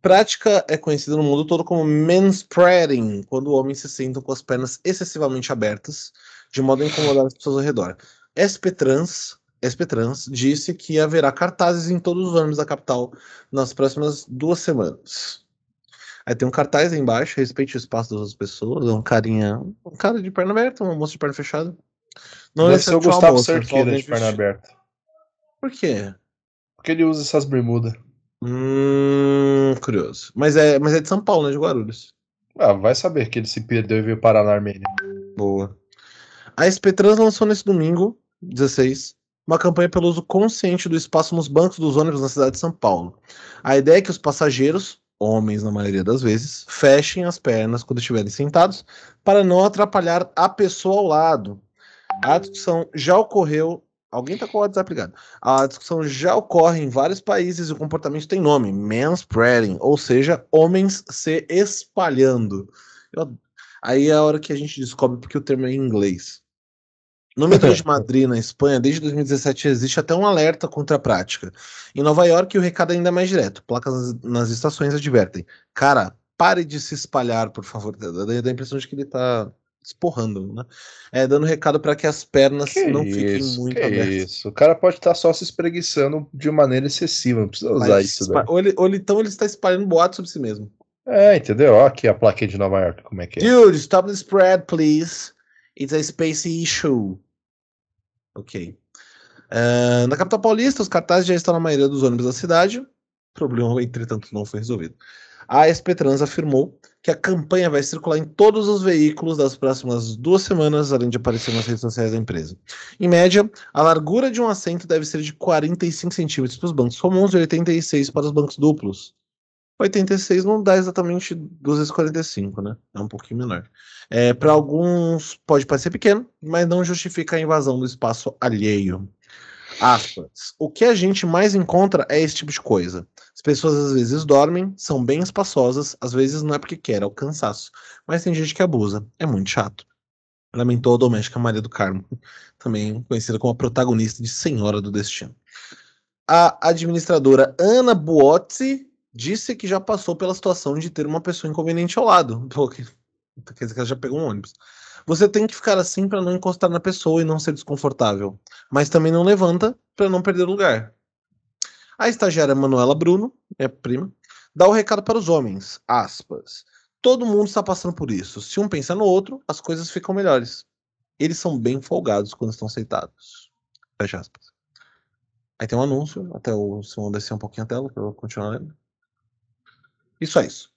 Prática é conhecida no mundo todo como manspreading, quando homens se sentam com as pernas excessivamente abertas, de modo a incomodar as pessoas ao redor. SP Trans, SP Trans disse que haverá cartazes em todos os ônibus da capital nas próximas duas semanas. Aí tem um cartaz aí embaixo, respeite o espaço das outras pessoas, é um carinha, um cara de perna aberta, uma moça de perna fechada. Não Deve ser o Gustavo Cerqueira de perna aberta. Por quê? Porque ele usa essas bermudas. Hum, curioso. Mas é, mas é de São Paulo, né? De Guarulhos. Ah, vai saber que ele se perdeu e veio parar na Armênia. Boa. A SP Trans lançou nesse domingo, 16, uma campanha pelo uso consciente do espaço nos bancos dos ônibus na cidade de São Paulo. A ideia é que os passageiros, homens na maioria das vezes, fechem as pernas quando estiverem sentados para não atrapalhar a pessoa ao lado. A discussão já ocorreu. Alguém tá com o WhatsApp ligado. A discussão já ocorre em vários países e o comportamento tem nome: manspreading, ou seja, homens se espalhando. Eu- Aí é a hora que a gente descobre porque o termo é em inglês. No metrô de Madrid, na Espanha, desde 2017 existe até um alerta contra a prática. Em Nova York, o recado é ainda mais direto. Placas nas, estações advertem. Cara, pare de se espalhar, por favor. Dá a impressão de que ele tá esporrando, né? É, dando recado para que as pernas Que não isso, fiquem muito abertas. isso. O cara pode estar só se espreguiçando de maneira excessiva. Não precisa usar Mas isso daí. ou, ele, ou então ele está espalhando boato sobre si mesmo. É, entendeu? Ó aqui a plaquinha de Nova York, como é que é. Dude, stop the spread, please. It's a spacey issue. Ok. Ah, na capital paulista, os cartazes já estão na maioria dos ônibus da cidade. O problema, entretanto, não foi resolvido. A SP Trans afirmou que a campanha vai circular em todos os veículos das próximas duas semanas, além de aparecer nas redes sociais da empresa. Em média, a largura de um assento deve ser de 45 centímetros para os bancos comuns e 86 para os bancos duplos. 86 não dá exatamente 2 vezes 45, né? É um pouquinho menor. É, para alguns pode parecer pequeno, mas não justifica a invasão do espaço alheio. Aspas. O que a gente mais encontra é esse tipo de coisa. As pessoas às vezes dormem, são bem espaçosas, às vezes não é porque quer, é o cansaço. Mas tem gente que abusa. É muito chato. Lamentou a doméstica Maria do Carmo, também conhecida como a protagonista de Senhora do Destino. A administradora Ana Buozzi disse que já passou pela situação de ter uma pessoa inconveniente ao lado. Quer dizer que ela já pegou um ônibus. Você tem que ficar assim para não encostar na pessoa e não ser desconfortável. Mas também não levanta para não perder lugar. A estagiária Manuela Bruno, minha prima, dá o recado para os homens. Aspas. Todo mundo está passando por isso. Se um pensa no outro, as coisas ficam melhores. Eles são bem folgados quando estão sentados. Fecha aspas. Aí tem um anúncio, até o Simão descer um pouquinho a tela para eu continuar lendo. Isso é isso.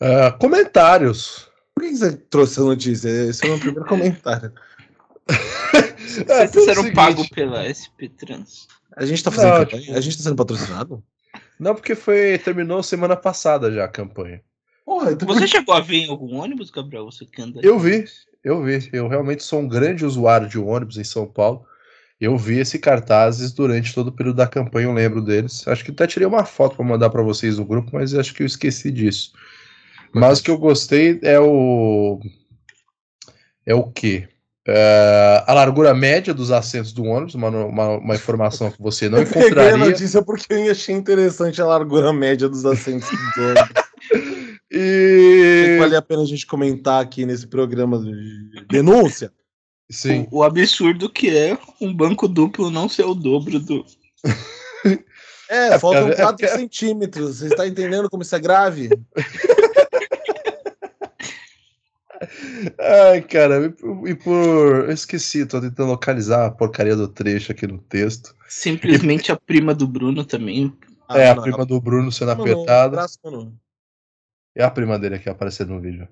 Ah, comentários. Por que você trouxe essa notícia? Esse é o meu primeiro comentário. É, Vocês serão pagos pela SP Trans. A gente tá fazendo Não, campanha? tipo- A gente tá sendo patrocinado? Não, porque foi terminou semana passada já a campanha. Porra, então Você chegou a ver em algum ônibus, Gabriel? Você que anda. Eu vi, eu vi. Eu realmente sou um grande usuário de ônibus em São Paulo. Eu vi esse cartazes durante todo o período da campanha, eu lembro deles. Acho que até tirei uma foto para mandar para vocês no grupo, mas acho que eu esqueci disso. Mas o que eu gostei é o. É o quê? É, a largura média dos assentos do ônibus, uma, uma, uma informação que você não eu peguei a encontraria. notícia porque eu achei interessante a largura média dos assentos do ônibus. E. Vale a pena a gente comentar aqui nesse programa de denúncia. Sim. O, o absurdo que é um banco duplo não ser o dobro do. É, É, faltam porque- é 4 porque- centímetros. Você está entendendo como isso é grave? Ai, cara, e por, e por- Eu esqueci, tô tentando localizar a porcaria do trecho aqui no texto. Simplesmente a prima do Bruno também. é, a não, prima do Bruno sendo apertada. É a prima dele aqui aparecendo no vídeo.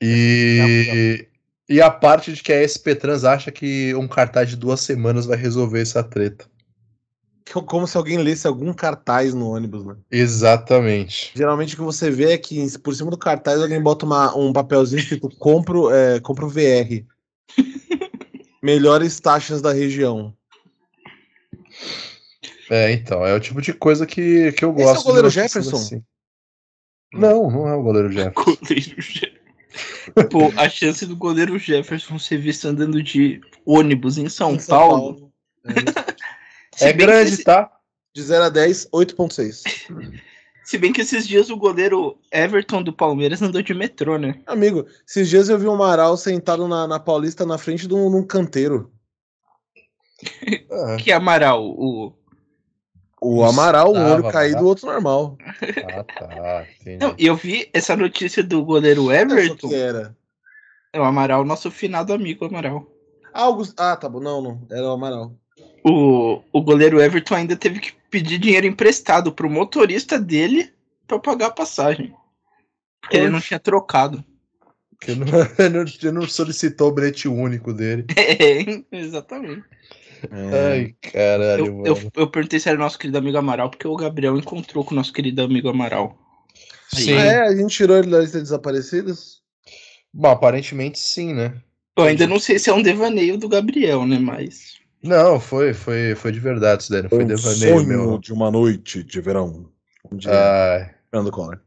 E, e a parte de que a SP Trans acha que um cartaz de duas semanas vai resolver essa treta. Que- Como se alguém lesse algum cartaz no ônibus, né? Exatamente. Geralmente o que você vê é que por cima do cartaz alguém bota uma- um papelzinho escrito compro, é, compro VR. Melhores taxas da região. É, então, é o tipo de coisa que, que eu Esse é o gosto. goleiro Jefferson? assim. Não, não é o goleiro Jefferson. Goleiro Jefferson. Pô, a chance do goleiro Jefferson ser visto andando de ônibus em São, Em São Paulo. Se É que grande, esse- tá? De 0 a 10, 8.6. Se bem que esses dias o goleiro Everton do Palmeiras andou de metrô, né? Amigo, esses dias eu vi o Amaral sentado na, na Paulista na frente de um, num canteiro. Ah, Que Amaral, o. O Amaral, um Tava, olho caído, tava. o outro normal. ah, tá. Entendi. Não, e eu vi essa notícia do goleiro Everton. que era. É o Amaral, nosso finado amigo Amaral. Ah, Augusto... ah, tá bom. Não, não. Era o Amaral. O, o goleiro Everton ainda teve que pedir dinheiro emprestado pro motorista dele pra pagar a passagem. Porque ele não Oxe. tinha trocado. Porque não, não, não solicitou o bilhete único dele. É, exatamente. É. Ai, caralho, Eu, mano. eu, eu perguntei se era nosso querido amigo Amaral, porque o Gabriel encontrou com o nosso querido amigo Amaral. Sim. Ah, é, a gente tirou ele da lista de desaparecidos? Bom, aparentemente sim, né? Eu ainda não sei se é um devaneio do Gabriel, né? Mas. Não, foi, foi, foi de verdade isso daí, não foi um devaneio sonho meu. de uma noite de verão. Um dia. Ai, Fernando Collor.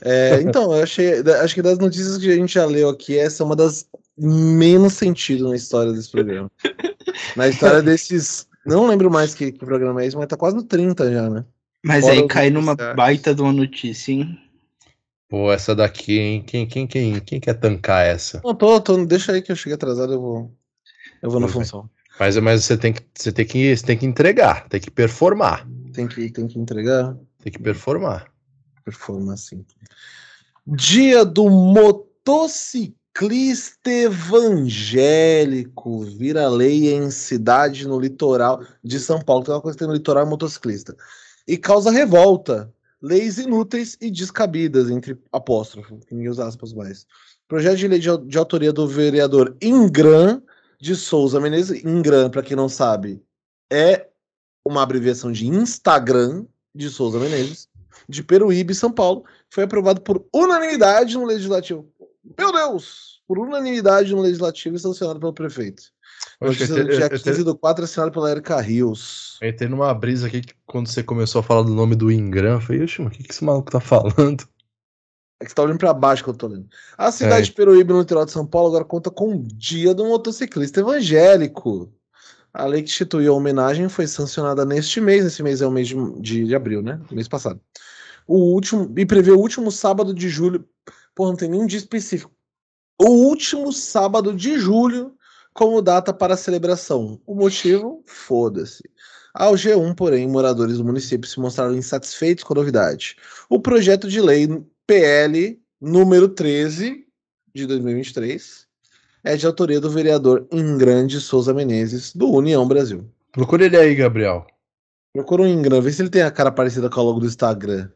É, então, eu achei. Acho que das notícias que a gente já leu aqui, essa é uma das menos sentido na história desse programa. na história desses. Não lembro mais que, que programa é esse, mas tá quase no 30 já, né? Mas Fora aí cai numa baita de uma notícia, hein? pô, essa daqui, hein? Quem, quem, quem, quem quer tancar essa? Não, tô, tô, deixa aí que eu cheguei atrasado, eu vou. Eu vou na Tudo bem. função. Mas, mas você, tem que, você, tem que, você tem que entregar, tem que performar. Tem que, tem que entregar. Tem que performar. Performance. assim. Dia do motociclista evangélico. Vira lei em cidade no litoral de São Paulo. Tem uma coisa que tem no litoral é motociclista. E causa revolta. Leis inúteis e descabidas, entre apóstrofo, ninguém usa aspas mais. Projeto de lei de, de autoria do vereador Ingram de Souza Menezes. Ingram, para quem não sabe, é uma abreviação de Instagram de Souza Menezes de Peruíbe, São Paulo, foi aprovado por unanimidade no legislativo. Meu Deus! Por unanimidade no legislativo e sancionado pelo prefeito. Notícia do dia eu te- 15 do 4 assinado pela Erika Rios. Eu entrei numa brisa aqui que quando você começou a falar do nome do Ingram, eu falei, oxe, mas o que, que esse maluco tá falando? É que você tá olhando pra baixo que eu tô lendo. A cidade É. de Peruíbe, no interior de São Paulo, agora conta com o dia do motociclista evangélico. A lei que instituiu a homenagem foi sancionada neste mês. Esse mês é o mês de, de- de abril, né? Mês passado. O último. E prevê o último sábado de julho. Pô, não tem nenhum dia específico. O último sábado de julho como data para a celebração. O motivo? Foda-se. Ao G1, porém, moradores do município se mostraram insatisfeitos com a novidade. O projeto de lei PL número 13 de 2023 é de autoria do vereador Ingram de Souza Menezes, do União Brasil. Procura ele aí, Gabriel. Procura o Ingram, vê se ele tem a cara parecida com a logo do Instagram.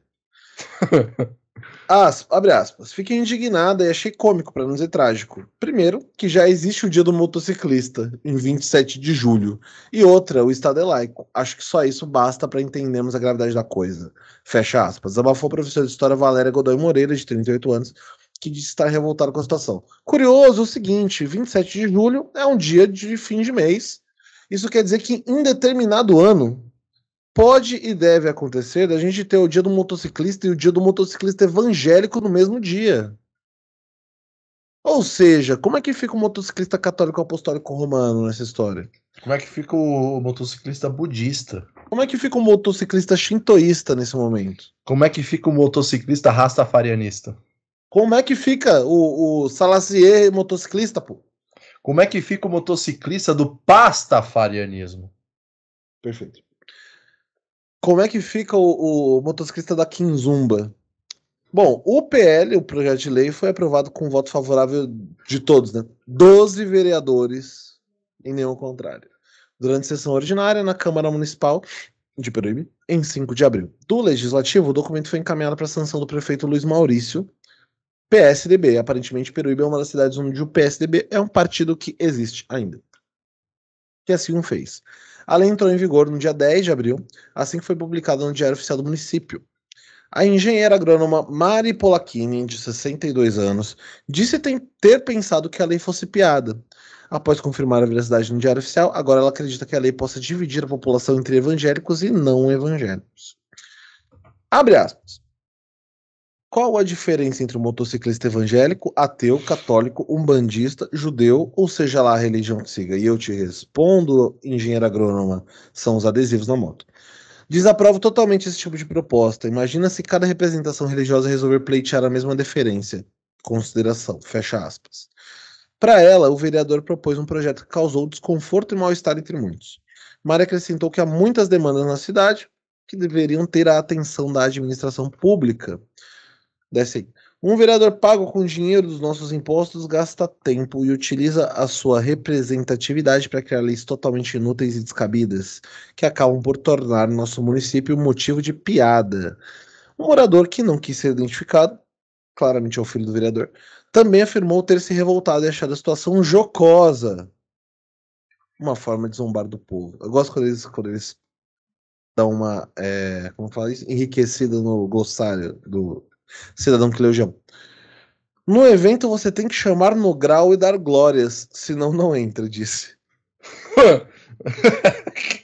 As, abre aspas. Fiquei indignada e achei cômico, para não dizer trágico. Primeiro, que já existe o dia do motociclista, em 27 de julho. E outra, o Estado é laico. Acho que só isso basta para entendermos a gravidade da coisa. Fecha aspas. Abafou a professora de História Valéria Godoy Moreira, de 38 anos, que disse estar revoltada com a situação. Curioso o seguinte: 27 de julho é um dia de fim de mês. Isso quer dizer que em determinado ano pode e deve acontecer da gente ter o dia do motociclista e o dia do motociclista evangélico no mesmo dia. Ou seja, como é que fica o motociclista católico apostólico romano nessa história? Como é que fica o motociclista budista? Como é que fica o motociclista shintoísta nesse momento? Como é que fica o motociclista rastafarianista? Como é que fica o, o Salacier motociclista, pô? Como é que fica o motociclista do pastafarianismo? Perfeito. Como é que fica o, o motociclista da Kinzumba? Bom, o PL, o projeto de lei, foi aprovado com voto favorável de todos, né? 12 vereadores e nenhum contrário. Durante sessão ordinária na Câmara Municipal de Peruíbe, em 5 de abril. Do Legislativo, o documento foi encaminhado para a sanção do prefeito Luiz Maurício, PSDB. Aparentemente, Peruíbe é uma das cidades onde o PSDB é um partido que existe ainda. Que assim o fez. A lei entrou em vigor no dia 10 de abril, assim que foi publicada no Diário Oficial do Município. A engenheira agrônoma Mari Polacchini, de 62 anos, disse ter pensado que a lei fosse piada. Após confirmar a veracidade no Diário Oficial, agora ela acredita que a lei possa dividir a população entre evangélicos e não evangélicos. Abre aspas. Qual a diferença entre um motociclista evangélico, ateu, católico, umbandista, judeu, ou seja lá a religião que siga? E eu te respondo, engenheira agrônoma, são os adesivos na moto. Desaprovo totalmente esse tipo de proposta. Imagina se cada representação religiosa resolver pleitear a mesma deferência. Consideração, fecha aspas. Para ela, o vereador propôs um projeto que causou desconforto e mal-estar entre muitos. Mari acrescentou que há muitas demandas na cidade que deveriam ter a atenção da administração pública. Desce aí. Um vereador pago com dinheiro dos nossos impostos gasta tempo e utiliza a sua representatividade para criar leis totalmente inúteis e descabidas, que acabam por tornar nosso município motivo de piada. Um morador que não quis ser identificado, claramente é o filho do vereador, também afirmou ter se revoltado e achado a situação jocosa. Uma forma de zombar do povo. Eu gosto quando eles, quando eles dão uma, é, como fala isso? Enriquecida no glossário do cidadão que leu o João. No evento você tem que chamar no grau e dar glórias, senão não entra, disse.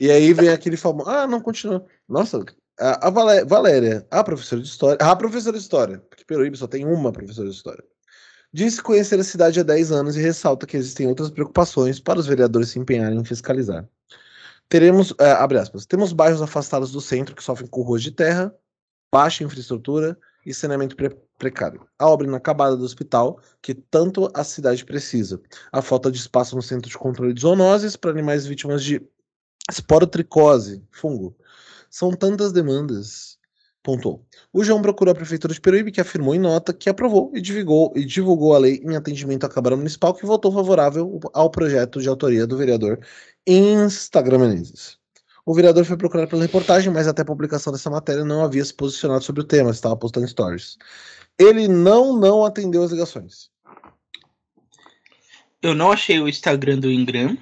E aí vem aquele famoso. Ah, não, continua. Nossa, a, a Valé- Valéria, a professora de história. A professora de história, porque Peruíbe só tem uma professora de história. Disse conhecer a cidade há 10 anos e ressalta que existem outras preocupações para os vereadores se empenharem em fiscalizar. Teremos, é, abre aspas, temos bairros afastados do centro que sofrem com ruas de terra, baixa infraestrutura e saneamento pre- precário. A obra inacabada do hospital, que tanto a cidade precisa. A falta de espaço no centro de controle de zoonoses para animais vítimas de esporotricose, fungo. São tantas demandas. Pontuou. O João procurou a Prefeitura de Peruíbe, que afirmou em nota que aprovou e divulgou, e divulgou a lei em atendimento à Câmara Municipal, que votou favorável ao projeto de autoria do vereador Instagram Menezes. O vereador foi procurado pela reportagem, mas até a publicação dessa matéria não havia se posicionado sobre o tema, estava postando stories. Ele não, não atendeu as ligações. Eu não achei o Instagram do Ingram,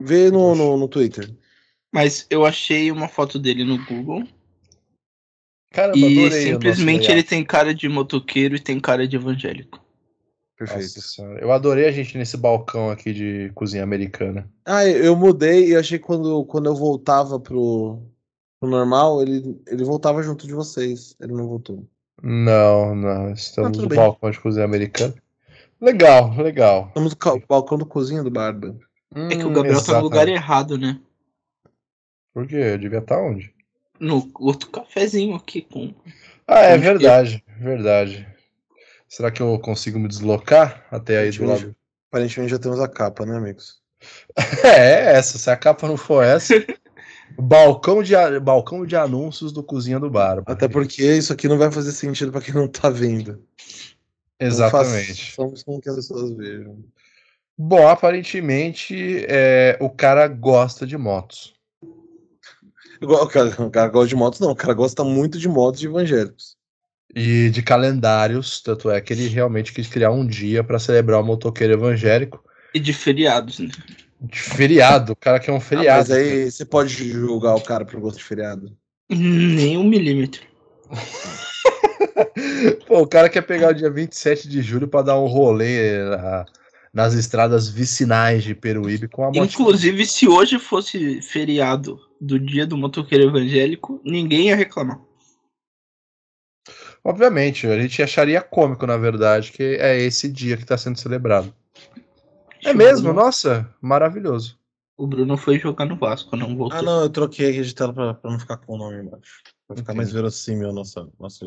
Vê no, no, no Twitter. mas eu achei uma foto dele no Google. Caramba, E simplesmente ele tem cara de motoqueiro e tem cara de evangélico. Perfeito. Eu adorei a gente nesse balcão aqui de cozinha americana. Ah, eu mudei e achei que quando, quando eu voltava pro, pro normal, ele, ele voltava junto de vocês. Ele não voltou. Não, não. Estamos Ah, no bem. balcão de cozinha americana. Legal, legal. Estamos no balcão do cozinha do Barba. É que o Hum, Gabriel tá no lugar exatamente. errado, né? Por quê? Eu devia estar onde? No outro cafezinho aqui com. Ah, é é? verdade, verdade. Será que eu consigo me deslocar até aí do lado? Aparentemente já temos a capa, né, amigos? É, essa. Se a capa não for essa. balcão, de, balcão de anúncios do Cozinha do Barba. Até porque isso aqui não vai fazer sentido pra quem não tá vendo. Exatamente. Façamos com que as pessoas vejam. Bom, aparentemente é, o cara gosta de motos. Igual, o, cara, o cara gosta de motos, não. O cara gosta muito de motos de evangélicos. E de calendários, tanto é que ele realmente quis criar um dia para celebrar o motoqueiro evangélico. E de feriados, né? De feriado, o cara quer um Ah, feriado. mas aí você pode julgar o cara por gosto de feriado. Nem um milímetro. Pô, o cara quer pegar o dia 27 de julho para dar um rolê na- nas estradas vicinais de Peruíbe com a moto. Inclusive, se hoje fosse feriado do dia do motoqueiro evangélico, ninguém ia reclamar. Obviamente, a gente acharia cômico, na verdade, que é esse dia que está sendo celebrado. É mesmo? Nossa, maravilhoso. O Bruno foi jogar no Vasco, não voltou. Ah, não, eu troquei aqui de tela pra, pra não ficar com o nome embaixo. Pra ficar mais verossímil a nossa, nossa,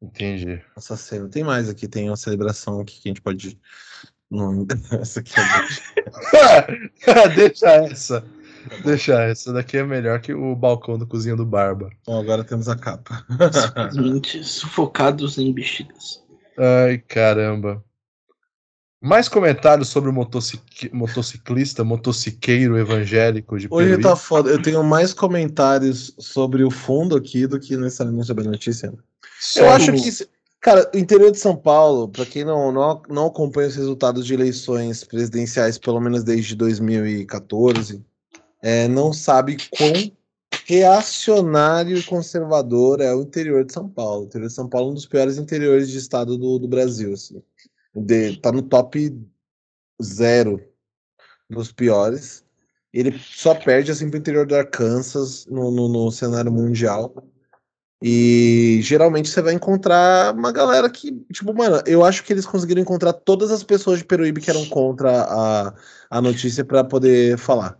Entendi. nossa cena. Tem mais aqui, tem uma celebração aqui que a gente pode. Não, essa aqui é. Deixa essa. Deixa essa. daqui é melhor que o balcão do cozinha do Barba. Bom, agora temos a capa. Simplesmente sufocados em bexigas. Ai, caramba. Mais comentários sobre o motocic- motociclista, motociqueiro evangélico de Hoje Peruíbe? tá foda. Eu tenho mais comentários sobre o fundo aqui do que necessariamente sobre a notícia. Só Eu acho que. Cara, o interior de São Paulo, pra quem não, não, não acompanha os resultados de eleições presidenciais, pelo menos desde 2014, é, não sabe quão reacionário e conservador é o interior de São Paulo. O interior de São Paulo é um dos piores interiores de estado do, do Brasil. Assim. De- tá no top zero dos piores. Ele só perde assim pro interior do Arkansas no, no, no cenário mundial. E geralmente você vai encontrar uma galera que, tipo, mano, eu acho que eles conseguiram encontrar todas as pessoas de Peruíbe que eram contra a, a notícia para poder falar.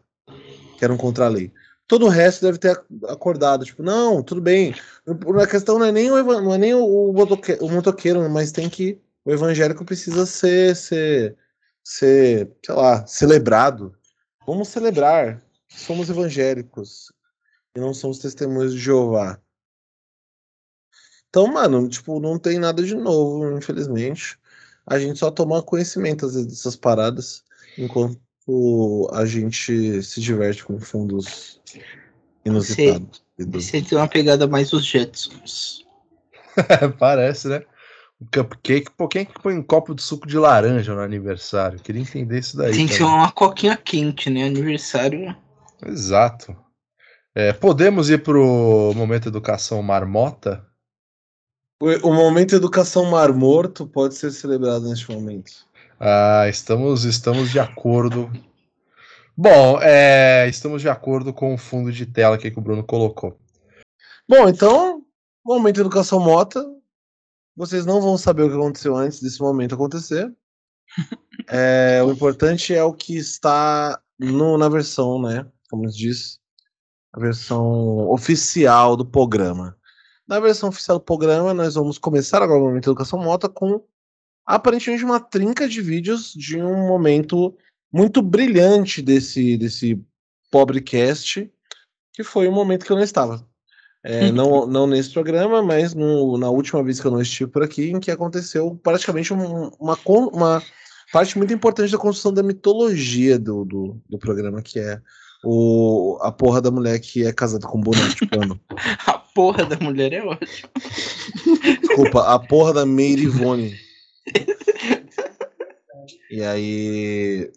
Que eram contra a lei. Todo o resto deve ter acordado, tipo, não, tudo bem. A questão não é nem o, não é nem o, o motoque- o motoqueiro, mas tem que. O evangélico precisa ser, ser, ser, sei lá, celebrado. Vamos celebrar. Somos evangélicos. E não somos testemunhos de Jeová. Então, mano, tipo, não tem nada de novo, infelizmente. A gente só toma conhecimento às vezes, dessas paradas enquanto a gente se diverte com fundos inusitados. Esse tem uma pegada mais os Jetsons. Parece, né? Um cupcake. Pô, quem é que põe um copo de suco de laranja no aniversário? Queria entender isso daí. Tem que ser uma coquinha quente, né? Aniversário. Exato. É, podemos ir pro momento educação marmota? O, o momento educação mar morto pode ser celebrado neste momento. Ah, estamos, estamos de acordo. Bom, é, estamos de acordo com o fundo de tela que o Bruno colocou. Bom, então, momento educação mota. Vocês não vão saber o que aconteceu antes desse momento acontecer. É, o importante é o que está no- na versão, né? Como se diz, a versão oficial do programa. Na versão oficial do programa, nós vamos começar agora o momento educação mota com aparentemente uma trinca de vídeos de um momento muito brilhante desse, desse pobrecast, que foi o momento que eu não estava. É, não, não nesse programa, mas no- na última vez que eu não estive por aqui, em que aconteceu praticamente um- uma, uma parte muito importante da construção da mitologia do, do, do programa, que é o, a porra da mulher que é casada com um boneco de pano. A porra da mulher é ótima. Desculpa, a porra da Meire Ivone. E aí.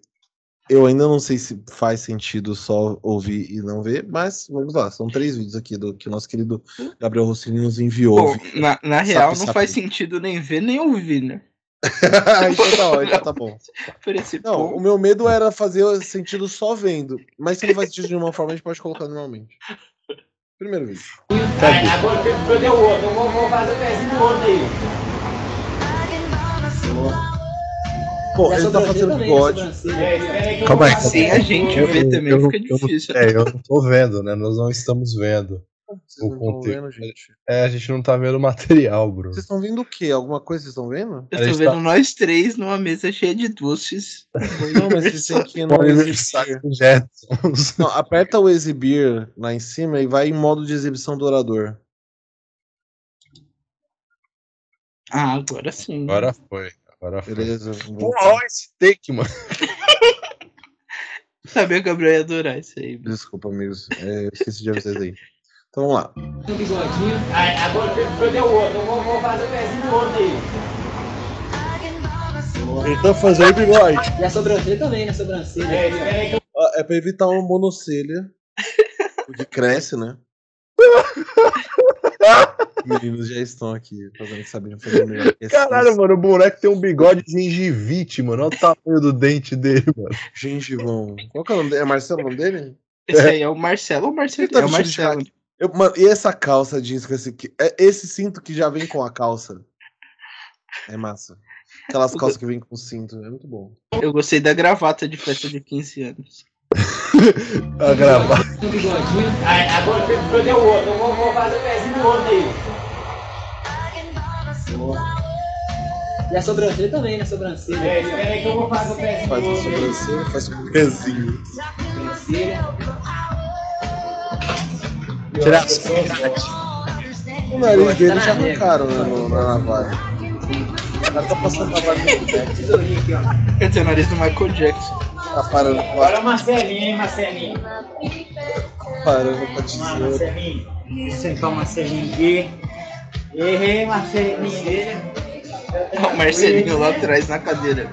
Eu ainda não sei se faz sentido só ouvir e não ver, mas vamos lá. São três vídeos aqui do que o nosso querido Gabriel Rossini nos enviou. Bom, na, na real, não sabe. faz sentido nem ver nem ouvir, né? então tá, ó, então tá bom. Não, o meu medo era fazer sentido só vendo. Mas se não faz sentido de uma forma, a gente pode colocar normalmente. Primeiro vídeo. Agora cadê o outro? Vamos, vamos fazer o pezinho do outro aí. Pô, ele tá fazendo bigode. É, espera aí que eu Calma aí. Sem a gente Eu- ver também eu não- fica eu não- difícil. É, eu não tô vendo, né? Nós não estamos vendo. Vocês não estão conteúdo. vendo, gente? É, a gente não tá vendo o material, Bruno. Vocês estão vendo o quê? Alguma coisa vocês estão vendo? Eu tô vendo tá- nós três numa mesa cheia de doces. Não, mas O exibir. do Jetsons. Não, aperta o exibir lá em cima e vai em modo de exibição do orador. Ah, agora sim. Agora foi. Foi. Beleza? Pô, olha esse take, mano. Sabia que o Gabriel ia adorar isso aí. Desculpa, amigos. É, eu esqueci de avisar aí. Então vamos lá. Um bigodinho. Aí, agora cadê o outro? Vamos, vamos fazer o pezinho do outro aí. Ele tá fazendo bigode. E a sobrancelha também, né? Sobrancelha. É, aí que eu É pra evitar uma monocelha. Porque cresce, né? Meninos já estão aqui fazendo que sabiam fazer melhor. esse- Caralho, mano, o boneco tem um bigode de gengivite, mano. Olha o tamanho do dente dele, mano. Gengivão. Qual que é o nome dele? É Marcelo o nome dele? Esse aí é o Marcelo ou o Marcelo? Tá é o Marcelo. Eu, mano, e essa calça jeans com esse. que- é Esse cinto que já vem com a calça. É massa. Aquelas calças que vem com cinto. É muito bom. Eu gostei da gravata de festa de 15 anos. A. Aí, agora cadê o outro? Vamos, vamos fazer o pezinho do outro aí. E a sobrancelha também, né? Sobrancelha. É, espera aí que eu vou fazer o pezinho Faz aí. sobrancelha, faz com pezinho. Sobrancelha. Tirar O nariz dele já arrancaram né, no- na navalha. O cara tá passando navalha no boneco. Tesourinha aqui, ó. Eu tenho o nariz do Michael Jackson. Tá parando com Agora a, o Marcelinho, hein, Marcelinho? parando a lá, tesoura. Marcelinho. Sentar o Marcelinho aqui. Errei, Marcelinho. O Marcelinho lá atrás na cadeira.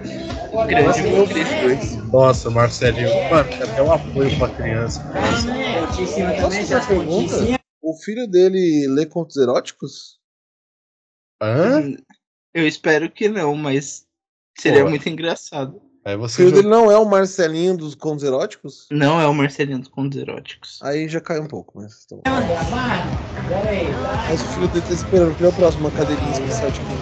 Grande meu Cristo. Nossa, Marcelinho. Mano, até um apoio pra criança. Pontinho. O filho dele lê contos eróticos? Hã? Eu espero que não, mas seria Pô. muito engraçado. Aí O você. filho jogou- dele não é o Marcelinho dos contos eróticos? Não é o Marcelinho dos contos eróticos. Aí já cai um pouco, mas tá bom. Mas o filho dele tá esperando. Que é o próximo? Uma cadeirinha especial de quem?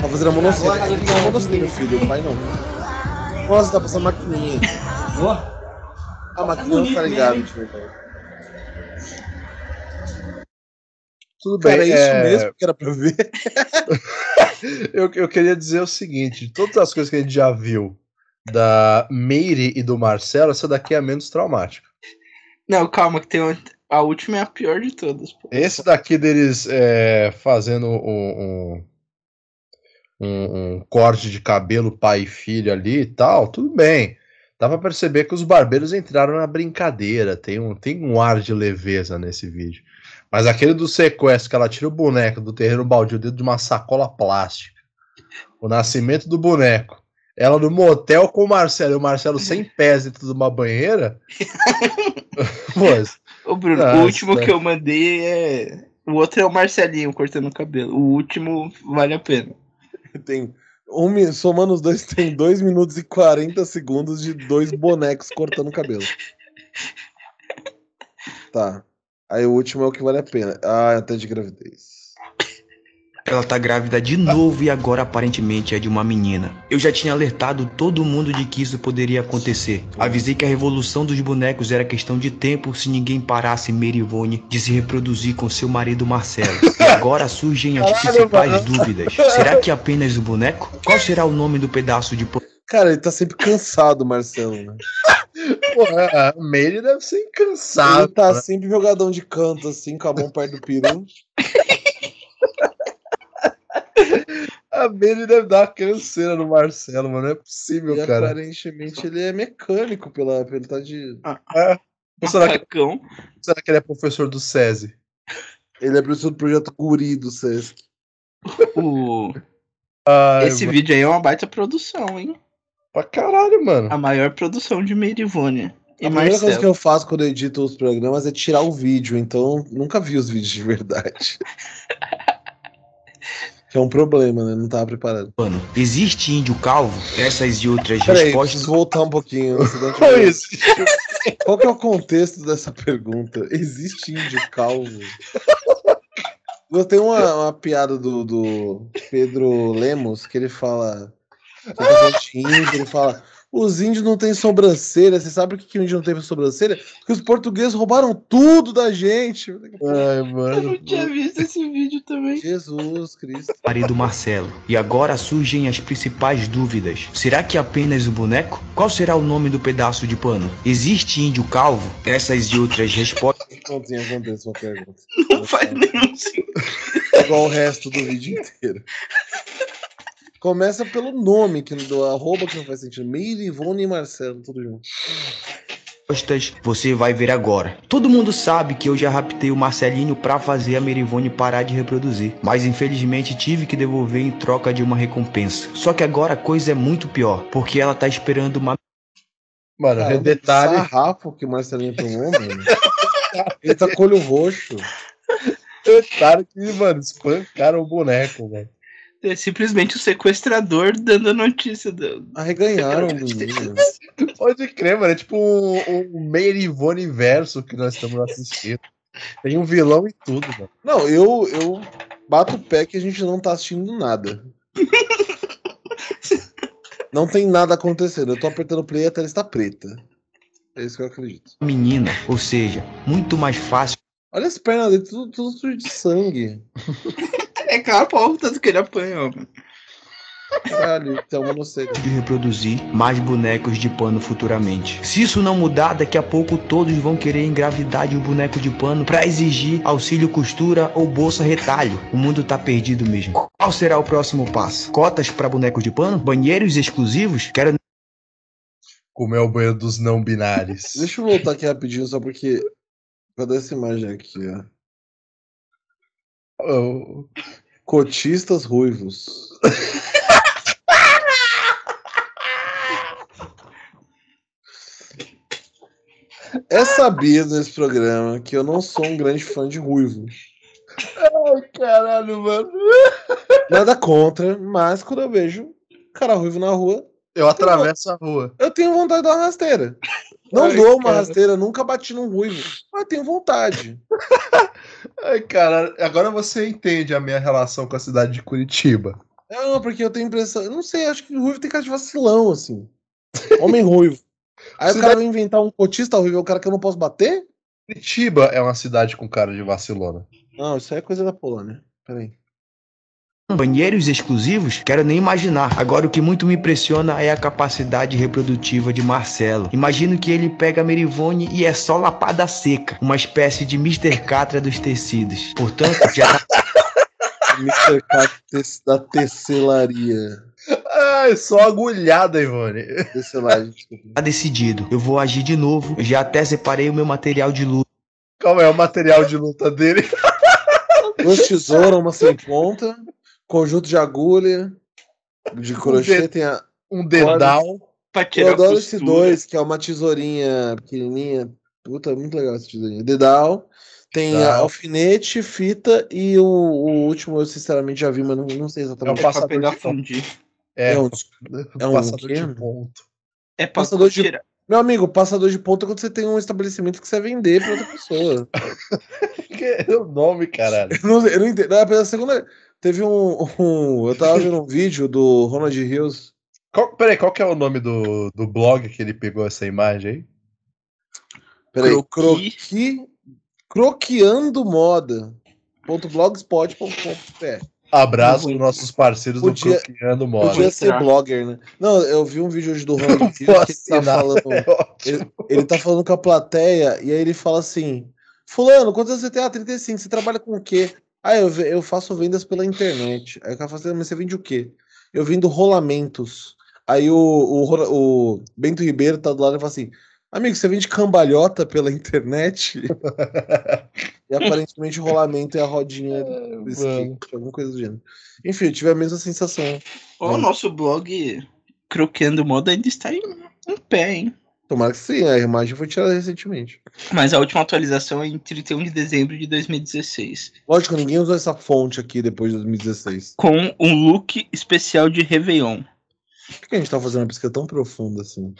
Tá fazendo a monocelha. Tem que fazer a monocelha, meu filho. O pai não. Nossa, tá passando maquininha. Ó, A maquininha não tá ligado, de verdade. Tudo Cara, é bem. isso é, mesmo que era pra ver. Eu, eu queria dizer o seguinte: de todas as coisas que a gente já viu da Meire e do Marcelo, essa daqui é a menos traumática. Não, calma, que tem uma- a última é a pior de todas. Pô. Esse daqui deles é, fazendo um, um, um- um corte de cabelo pai e filho ali e tal, tudo bem. Dá pra perceber que os barbeiros entraram na brincadeira. Tem um, tem um ar de leveza nesse vídeo. Mas aquele do sequestro, que ela tira o boneco do terreno baldio dentro de uma sacola plástica. O nascimento do boneco. Ela no motel com o Marcelo, e o Marcelo sem pés dentro de uma banheira. Pois, Ô, Bruno, Nossa. o último que eu mandei é. O outro é o Marcelinho cortando o cabelo. O último vale a pena. Tem um, somando os dois, tem 2 minutos e 40 segundos de dois bonecos cortando o cabelo. Tá. Aí o último é o que vale a pena. Ah, até de gravidez. Ela tá grávida de novo e agora aparentemente é de uma menina. Eu já tinha alertado todo mundo de que isso poderia acontecer. Avisei que a revolução dos bonecos era questão de tempo se ninguém parasse Merivone de se reproduzir com seu marido Marcelo. E agora surgem as principais dúvidas. Será que é apenas o boneco? Qual será o nome do pedaço de Cara, ele tá sempre cansado, Marcelo. Né? Porra, a Meire deve ser Ele incansável. tá né? sempre jogadão de canto, assim, com a mão perto do peru. A Meire deve dar uma canseira no Marcelo, mano. Não é possível, E cara. aparentemente ele é mecânico pela, pela tá de. Ou será que, Macacão. será que ele é professor do SESI? Ele é professor do projeto Guri do Sesc. O... Ai, Esse mano, vídeo aí é uma baita produção, hein? Pra caralho, mano. A maior produção de Meirivônia. E a primeira coisa que eu faço quando eu edito os programas é tirar o vídeo, então nunca vi os vídeos de verdade. Que é um problema, né? Não tava preparado. pano. Existe índio calvo? Essas e outras Peraí, respostas preciso voltar um pouquinho. isso? Qual que é o contexto dessa pergunta? Existe índio calvo? Eu tenho uma, uma piada do, do Pedro Lemos que ele fala. Índio, ele fala. Os índios não têm sobrancelha. Você sabe por que, que o índio não tem sobrancelha? Porque os portugueses roubaram tudo da gente. Ai, Eu mano. não tinha visto esse vídeo também. Jesus Cristo. marido Marcelo. E agora surgem as principais dúvidas. Será que é apenas o boneco? Qual será o nome do pedaço de pano? Existe índio calvo? Essas e outras respostas Prontinho, acontece uma pergunta. Não faz nenhum sentido. Igual o resto do vídeo inteiro. Começa pelo nome, que do arroba que não faz sentido. Meire, Ivone e Marcelo, tudo junto. você vai ver agora. Todo mundo sabe que eu já raptei o Marcelinho pra fazer a Merivone parar de reproduzir. Mas infelizmente tive que devolver em troca de uma recompensa. Só que agora a coisa é muito pior. Porque ela tá esperando uma Mano, Cara, detalhe. O sarrafo que o Marcelinho tomou, mano. Ele tá com o olho roxo. Detalhe que, mano, espancaram o boneco, velho. É simplesmente o sequestrador dando a notícia do. Arreganharam o. Pode crer, mano. É tipo um, um Mary Ivone verso que nós estamos assistindo. Tem um vilão e tudo, mano. Não, eu, eu bato o pé que a gente não tá assistindo nada. Não tem nada acontecendo. Eu tô apertando play e a tela está preta. É isso que eu acredito. menina. Ou seja, muito mais fácil Olha as pernas dele, tudo, tudo sujo de sangue. É cara, pau, tanto que ele apanhou. mano. Caralho, tem uma moceira. de reproduzir mais bonecos de pano futuramente. Se isso não mudar, daqui a pouco todos vão querer engravidar de um boneco de pano pra exigir auxílio costura ou bolsa retalho. O mundo tá perdido mesmo. Qual será o próximo passo? Cotas pra bonecos de pano? Banheiros exclusivos? Quero Como é o banheiro dos não binários. Deixa eu voltar aqui rapidinho, só porque. Cadê essa imagem aqui, ó? Oh, Cotistas ruivos. É sabido nesse programa que eu não sou um grande fã de ruivo. caralho, mano. Nada contra, mas quando eu vejo cara ruivo na rua, Eu atravesso a rua. eu tenho vontade de dar uma rasteira. Não Ai, dou uma cara. rasteira, nunca bati num ruivo, mas tenho vontade. Ai, cara, agora você entende a minha relação com a cidade de Curitiba. Não, porque eu tenho impressão. Eu não sei, acho que o ruivo tem cara de vacilão, assim. Homem ruivo. Aí o Cidade- cara vai inventar um cotista ruivo, é o cara que eu não posso bater? Curitiba é uma cidade com cara de vacilona. Não, isso aí é coisa da Polônia. Peraí. Banheiros exclusivos? Quero nem imaginar. Agora o que muito me impressiona é a capacidade reprodutiva de Marcelo. Imagino que ele pega a Merivone e é só lapada seca, uma espécie de Mr. Catra dos tecidos. Portanto, já tá Mr. Cat te- da tecelaria. Ai, só agulhada, Ivone. Tecelagem, desculpa. Tá decidido. Eu vou agir de novo. Eu já até separei o meu material de luta. Qual é o material de luta dele? Duas tesouras, uma sem ponta. Conjunto de agulha. De crochê de- tem a. Um dedal. Pra Eu tirar a adoro esse dois, que é uma tesourinha pequenininha. Puta, muito legal essa tesourinha. Dedal. Tem a Dedal. alfinete, fita e o, o último eu sinceramente já vi, mas não, não sei É um exatamente. É pra passador pegar de ponto. fundir. É, É um- um é um passador de ponto. É Passador de- tirar. Meu amigo, passador de ponta é quando você tem um estabelecimento que você vai vender pra outra pessoa. Que é o nome, caralho. Eu não, eu não entendo. Ah, pela segunda. Teve um, um- Eu tava vendo um vídeo do Ronald Rios. Qual, peraí, qual que é o nome do, do blog que ele pegou essa imagem aí? Peraí, Croqui. croqui. Croqueando moda. Ponto blogspot.com.br. Abraço aos nossos parceiros Podia- do Croqueando Moda. Podia ser blogger, né? Não, eu vi um vídeo hoje do Ronald Rios que ele tá falando. é ótimo. Ele tá falando com a plateia e aí ele fala assim: Fulano, quantos anos você tem? Ah, 35. Você trabalha com o quê? Ah, eu, eu faço vendas pela internet. Aí o cara fala assim: "Ah, mas você vende o quê? Eu vendo rolamentos. Aí o, o, o Bento Ribeiro tá do lado e fala assim: Amigo, você vende cambalhota pela internet? e aparentemente o rolamento é a rodinha do skate, alguma coisa do gênero. Enfim, eu tive a mesma sensação. O Hum. nosso blog Croqueando Moda ainda está em, em pé, hein? Tomara que sim, a imagem foi tirada recentemente. Mas a última atualização é em 31 de dezembro de 2016. Lógico, ninguém usou essa fonte aqui depois de 2016. Com um look especial de Réveillon. Por que a gente tá fazendo uma pesquisa tão profunda assim?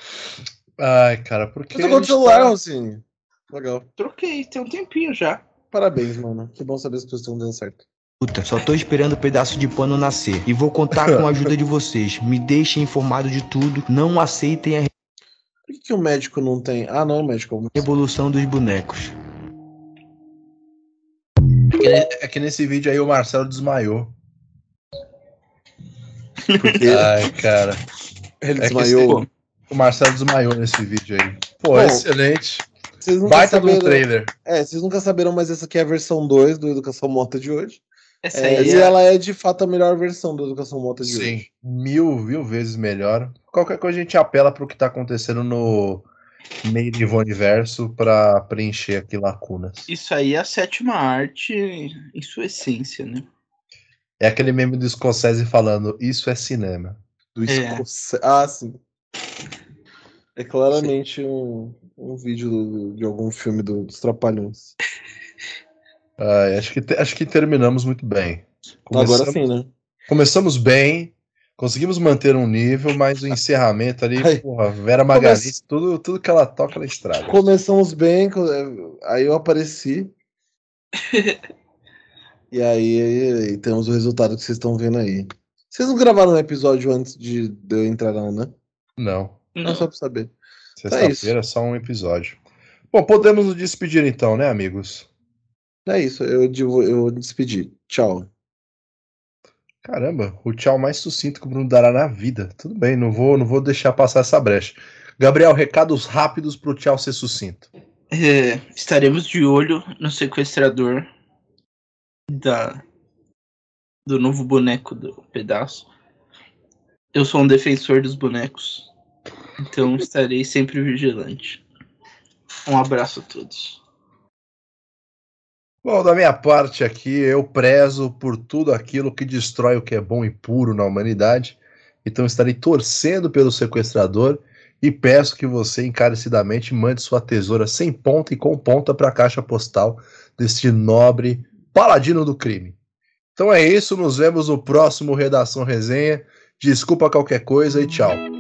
Ai, cara, porque. Você trocou a de gente celular, tá-? Legal. Troquei, tem um tempinho já. Parabéns, mano. Que bom saber que as coisas estão dando certo. Puta, Só tô esperando o pedaço de pano nascer. E vou contar com a ajuda de vocês. Me deixem informado de tudo. Não aceitem a Por que, que o médico não tem. Ah, não, o médico. revolução dos bonecos. É que- É que nesse vídeo aí o Marcelo desmaiou. Porque Ai, cara. ele É desmaiou. esse- O Marcelo desmaiou nesse vídeo aí. Pô, Bom, excelente. Vocês nunca Baita saberam. trailer. É, vocês nunca saberam, mas essa aqui é a versão 2 do Educação Mota de hoje. Essa É, aí e é, ela é de fato a melhor versão do Educação Mota de Sim, hoje. mil, mil vezes melhor. Qualquer coisa a gente apela pro que tá acontecendo no meio de Universo pra preencher aqui lacunas. Isso aí é a sétima arte em sua essência, né? É aquele meme do Scorsese falando, isso é cinema. Do É. Scorsese. Ah, sim. É claramente um, um vídeo do- de algum filme do- dos Trapalhões. Acho, que, acho que terminamos muito bem. Agora Começamos- sim, né? Começamos bem, conseguimos manter um nível, mas o encerramento ali, Ai. porra, Vera Magalhães, tudo, tudo que ela toca, ela estraga. Começamos bem, co- aí eu apareci. e aí, aí temos o resultado que vocês estão vendo aí. Vocês não gravaram um episódio antes de, de eu entrar, não, né? Não, Não, Não. só pra saber. sexta-feira é só um episódio. Bom, podemos nos despedir então, né, amigos? É isso, eu, eu despedi. Tchau. Caramba, o tchau mais sucinto que o Bruno dará na vida. Tudo bem, não vou, não vou deixar passar essa brecha. Gabriel, recados rápidos pro tchau ser sucinto. É, estaremos de olho no sequestrador da do novo boneco do pedaço. Eu sou um defensor dos bonecos, então estarei sempre vigilante. Um abraço a todos. Bom, da minha parte aqui, eu prezo por tudo aquilo que destrói o que é bom e puro na humanidade. Então estarei torcendo pelo sequestrador e peço que você encarecidamente mande sua tesoura sem ponta e com ponta para a caixa postal deste nobre paladino do crime. Então é isso, nos vemos no próximo Redação Resenha. Desculpa qualquer coisa e tchau.